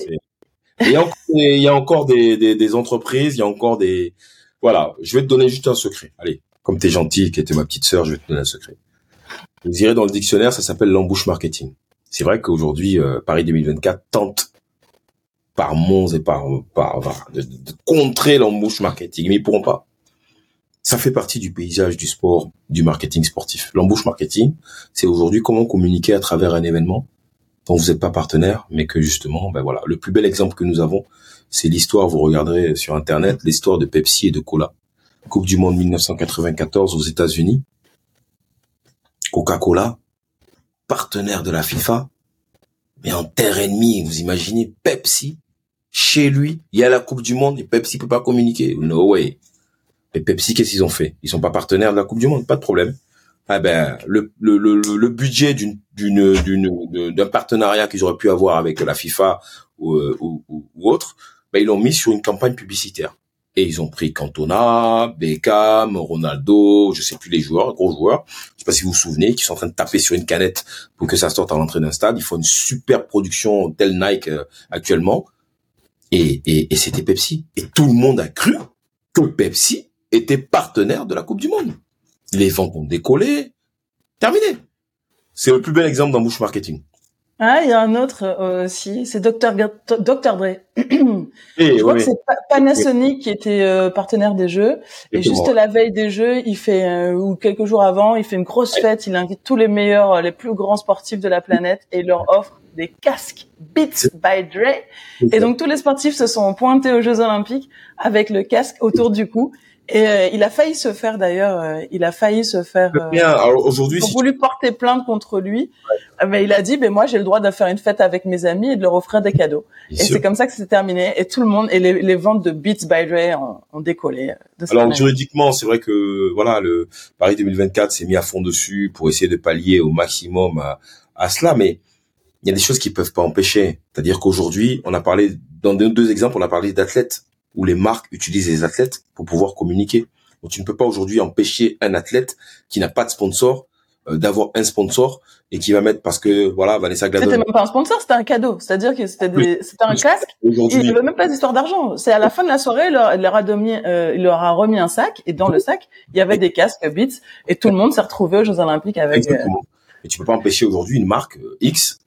[SPEAKER 2] il y a encore, il y a encore des, des, des, entreprises, il y a encore des... Voilà, je vais te donner juste un secret. Allez, comme tu es gentil, qui était ma petite sœur, je vais te donner un secret. Vous irez dans le dictionnaire, ça s'appelle l'embouche marketing. C'est vrai qu'aujourd'hui, euh, Paris 2024 tente par Mons et par, par, de, de, contrer l'embouche marketing, mais ils pourront pas. Ça fait partie du paysage du sport, du marketing sportif. L'embouche marketing, c'est aujourd'hui comment communiquer à travers un événement dont vous n'êtes pas partenaire, mais que justement, ben voilà, le plus bel exemple que nous avons, c'est l'histoire, vous regarderez sur Internet, l'histoire de Pepsi et de Cola. Coupe du Monde 1994 aux États-Unis. Coca-Cola, partenaire de la FIFA, mais en terre ennemie, vous imaginez Pepsi, chez lui, il y a la Coupe du Monde et Pepsi peut pas communiquer. No way. Mais Pepsi, qu'est-ce qu'ils ont fait? Ils sont pas partenaires de la Coupe du Monde, pas de problème ah ben le, le, le, le budget d'une d'une d'un partenariat qu'ils auraient pu avoir avec la FIFA ou ou, ou autre, ben ils l'ont mis sur une campagne publicitaire. Et ils ont pris Cantona, Beckham, Ronaldo, je sais plus les joueurs, gros joueurs. Je sais pas si vous vous souvenez, qui sont en train de taper sur une canette pour que ça sorte à l'entrée d'un stade. Ils font une super production tel Nike euh, actuellement. Et, et, et c'était Pepsi. Et tout le monde a cru que Pepsi était partenaire de la Coupe du Monde les ventes ont décollé, terminé. C'est le plus bel exemple d'embouche marketing.
[SPEAKER 1] Ah, il y a un autre euh, aussi, c'est Dr. Dr. Dre. Et, je crois que c'est Panasonic qui était euh, partenaire des jeux. Et juste la veille des jeux, il fait euh, ou quelques jours avant, il fait une grosse fête. Il invite tous les meilleurs, les plus grands sportifs de la planète et il leur offre des casques Beats by Dre. Et donc tous les sportifs se sont pointés aux Jeux Olympiques avec le casque autour du cou. Et euh, il a failli se faire d'ailleurs, euh, il a failli se faire.
[SPEAKER 2] Euh, bien. aujourd'hui,
[SPEAKER 1] si voulu porter plainte contre lui, mais il a dit, ben moi j'ai le droit de faire une fête avec mes amis et de leur offrir des cadeaux. et c'est comme ça que c'est terminé. Et tout le monde et les, les ventes de Beats by Dre ont, ont décollé.
[SPEAKER 2] Alors juridiquement, c'est vrai que voilà, le Paris 2024 s'est mis à fond dessus pour essayer de pallier au maximum à, à cela, mais il y a des choses qui peuvent pas empêcher. C'est-à-dire qu'aujourd'hui, on a parlé dans deux exemples, on a parlé d'athlètes où les marques utilisent les athlètes pour pouvoir communiquer. Donc tu ne peux pas aujourd'hui empêcher un athlète qui n'a pas de sponsor euh, d'avoir un sponsor et qui va mettre parce que voilà Vanessa Gladon.
[SPEAKER 1] C'était même pas un sponsor, c'était un cadeau. C'est-à-dire que c'était c'était un casque. Aujourd'hui, il ne même pas d'histoire d'argent. C'est à la fin de la soirée, il leur, a donné, euh, il leur a remis un sac et dans le sac il y avait des casques Beats et tout le monde s'est retrouvé aux Jeux Olympiques avec.
[SPEAKER 2] Euh, Exactement. Et tu peux pas empêcher aujourd'hui une marque X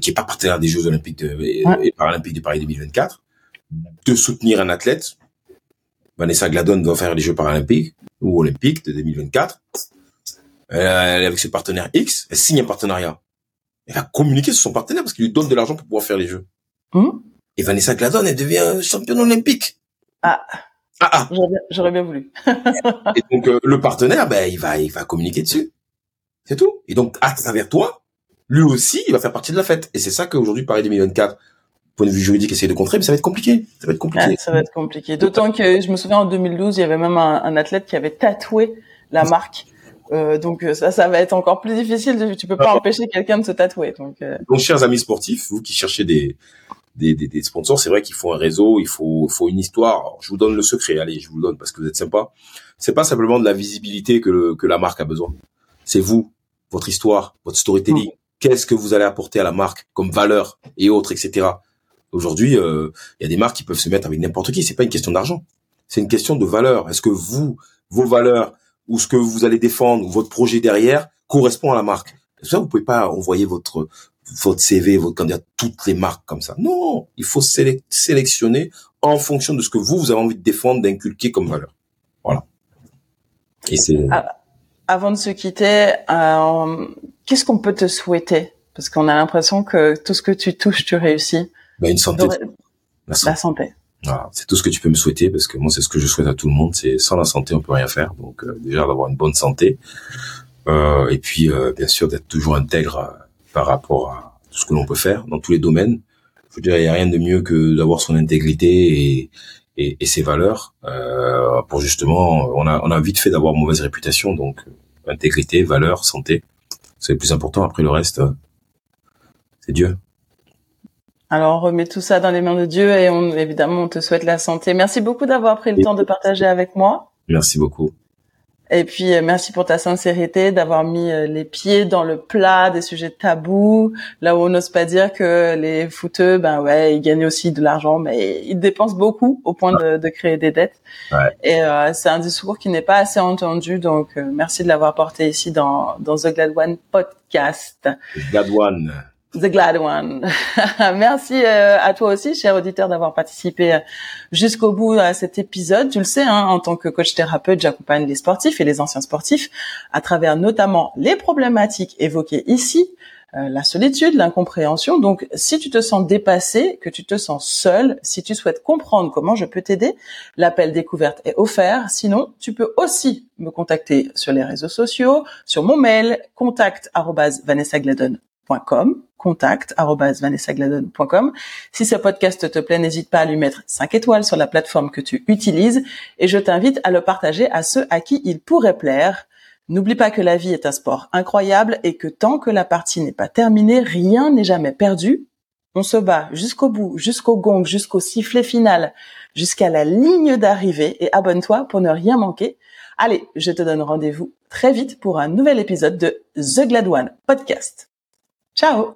[SPEAKER 2] qui est pas partenaire des Jeux Olympiques et Paralympiques de Paris 2024 de soutenir un athlète. Vanessa Gladon doit faire les Jeux paralympiques ou olympiques de 2024. Elle est avec ses partenaires X, elle signe un partenariat. Elle va communiquer sur son partenaire parce qu'il lui donne de l'argent pour pouvoir faire les Jeux. Hmm? Et Vanessa Gladon, elle devient championne olympique.
[SPEAKER 1] Ah. Ah, ah. J'aurais bien, voulu.
[SPEAKER 2] et donc euh, le partenaire, ben il va, il va communiquer dessus. C'est tout. Et donc à travers toi, lui aussi, il va faire partie de la fête. Et c'est ça qu'aujourd'hui Paris 2024 point de vue juridique, essayer de contrer, mais ça va être compliqué. Ça va être compliqué.
[SPEAKER 1] ça va être compliqué. D'autant que je me souviens en 2012, il y avait même un, athlète qui avait tatoué la marque. Euh, donc ça, ça va être encore plus difficile. Tu peux pas empêcher quelqu'un de se tatouer. Donc, euh...
[SPEAKER 2] donc, chers amis sportifs, vous qui cherchez des des, des, des sponsors, c'est vrai qu'il faut un réseau, il faut faut une histoire. je vous donne le secret. Allez, je vous le donne parce que vous êtes sympa. C'est pas simplement de la visibilité que le, que la marque a besoin. C'est vous, votre histoire, votre storytelling. Mm. Qu'est-ce que vous allez apporter à la marque comme valeur et autres, etc. Aujourd'hui, euh, il y a des marques qui peuvent se mettre avec n'importe qui. C'est pas une question d'argent. C'est une question de valeur. Est-ce que vous, vos valeurs ou ce que vous allez défendre ou votre projet derrière correspond à la marque? Ça, vous pouvez pas envoyer votre votre CV, votre candidat, toutes les marques comme ça. Non, il faut sélectionner en fonction de ce que vous, vous avez envie de défendre, d'inculquer comme valeur. Voilà.
[SPEAKER 1] Et c'est. Ah, avant de se quitter, euh, qu'est-ce qu'on peut te souhaiter? Parce qu'on a l'impression que tout ce que tu touches, tu réussis.
[SPEAKER 2] Bah, une santé.
[SPEAKER 1] La santé.
[SPEAKER 2] Voilà, c'est tout ce que tu peux me souhaiter parce que moi c'est ce que je souhaite à tout le monde. C'est sans la santé on peut rien faire. Donc euh, déjà d'avoir une bonne santé euh, et puis euh, bien sûr d'être toujours intègre euh, par rapport à tout ce que l'on peut faire dans tous les domaines. Je veux dire il y a rien de mieux que d'avoir son intégrité et, et, et ses valeurs pour justement on a on a vite fait d'avoir mauvaise réputation donc intégrité, valeurs, santé c'est le plus important. Après le reste c'est Dieu.
[SPEAKER 1] Alors on remet tout ça dans les mains de Dieu et on, évidemment on te souhaite la santé. Merci beaucoup d'avoir pris le temps de partager avec moi.
[SPEAKER 2] Merci beaucoup.
[SPEAKER 1] Et puis euh, merci pour ta sincérité d'avoir mis euh, les pieds dans le plat des sujets tabous, là où on n'ose pas dire que les footeux, ben ouais, ils gagnent aussi de l'argent, mais ils dépensent beaucoup au point de, de créer des dettes. Ouais. Et euh, c'est un discours qui n'est pas assez entendu, donc merci de l'avoir porté ici dans dans The Glad One podcast.
[SPEAKER 2] Glad One.
[SPEAKER 1] The Glad One. Merci euh, à toi aussi, cher auditeur, d'avoir participé euh, jusqu'au bout à cet épisode. Tu le sais, hein, en tant que coach thérapeute, j'accompagne les sportifs et les anciens sportifs à travers notamment les problématiques évoquées ici, euh, la solitude, l'incompréhension. Donc, si tu te sens dépassé, que tu te sens seul, si tu souhaites comprendre comment je peux t'aider, l'appel découverte est offert. Sinon, tu peux aussi me contacter sur les réseaux sociaux, sur mon mail contact Si ce podcast te plaît, n'hésite pas à lui mettre 5 étoiles sur la plateforme que tu utilises et je t'invite à le partager à ceux à qui il pourrait plaire. N'oublie pas que la vie est un sport incroyable et que tant que la partie n'est pas terminée, rien n'est jamais perdu. On se bat jusqu'au bout, jusqu'au gong, jusqu'au sifflet final, jusqu'à la ligne d'arrivée et abonne-toi pour ne rien manquer. Allez, je te donne rendez-vous très vite pour un nouvel épisode de The Glad One Podcast. Ciao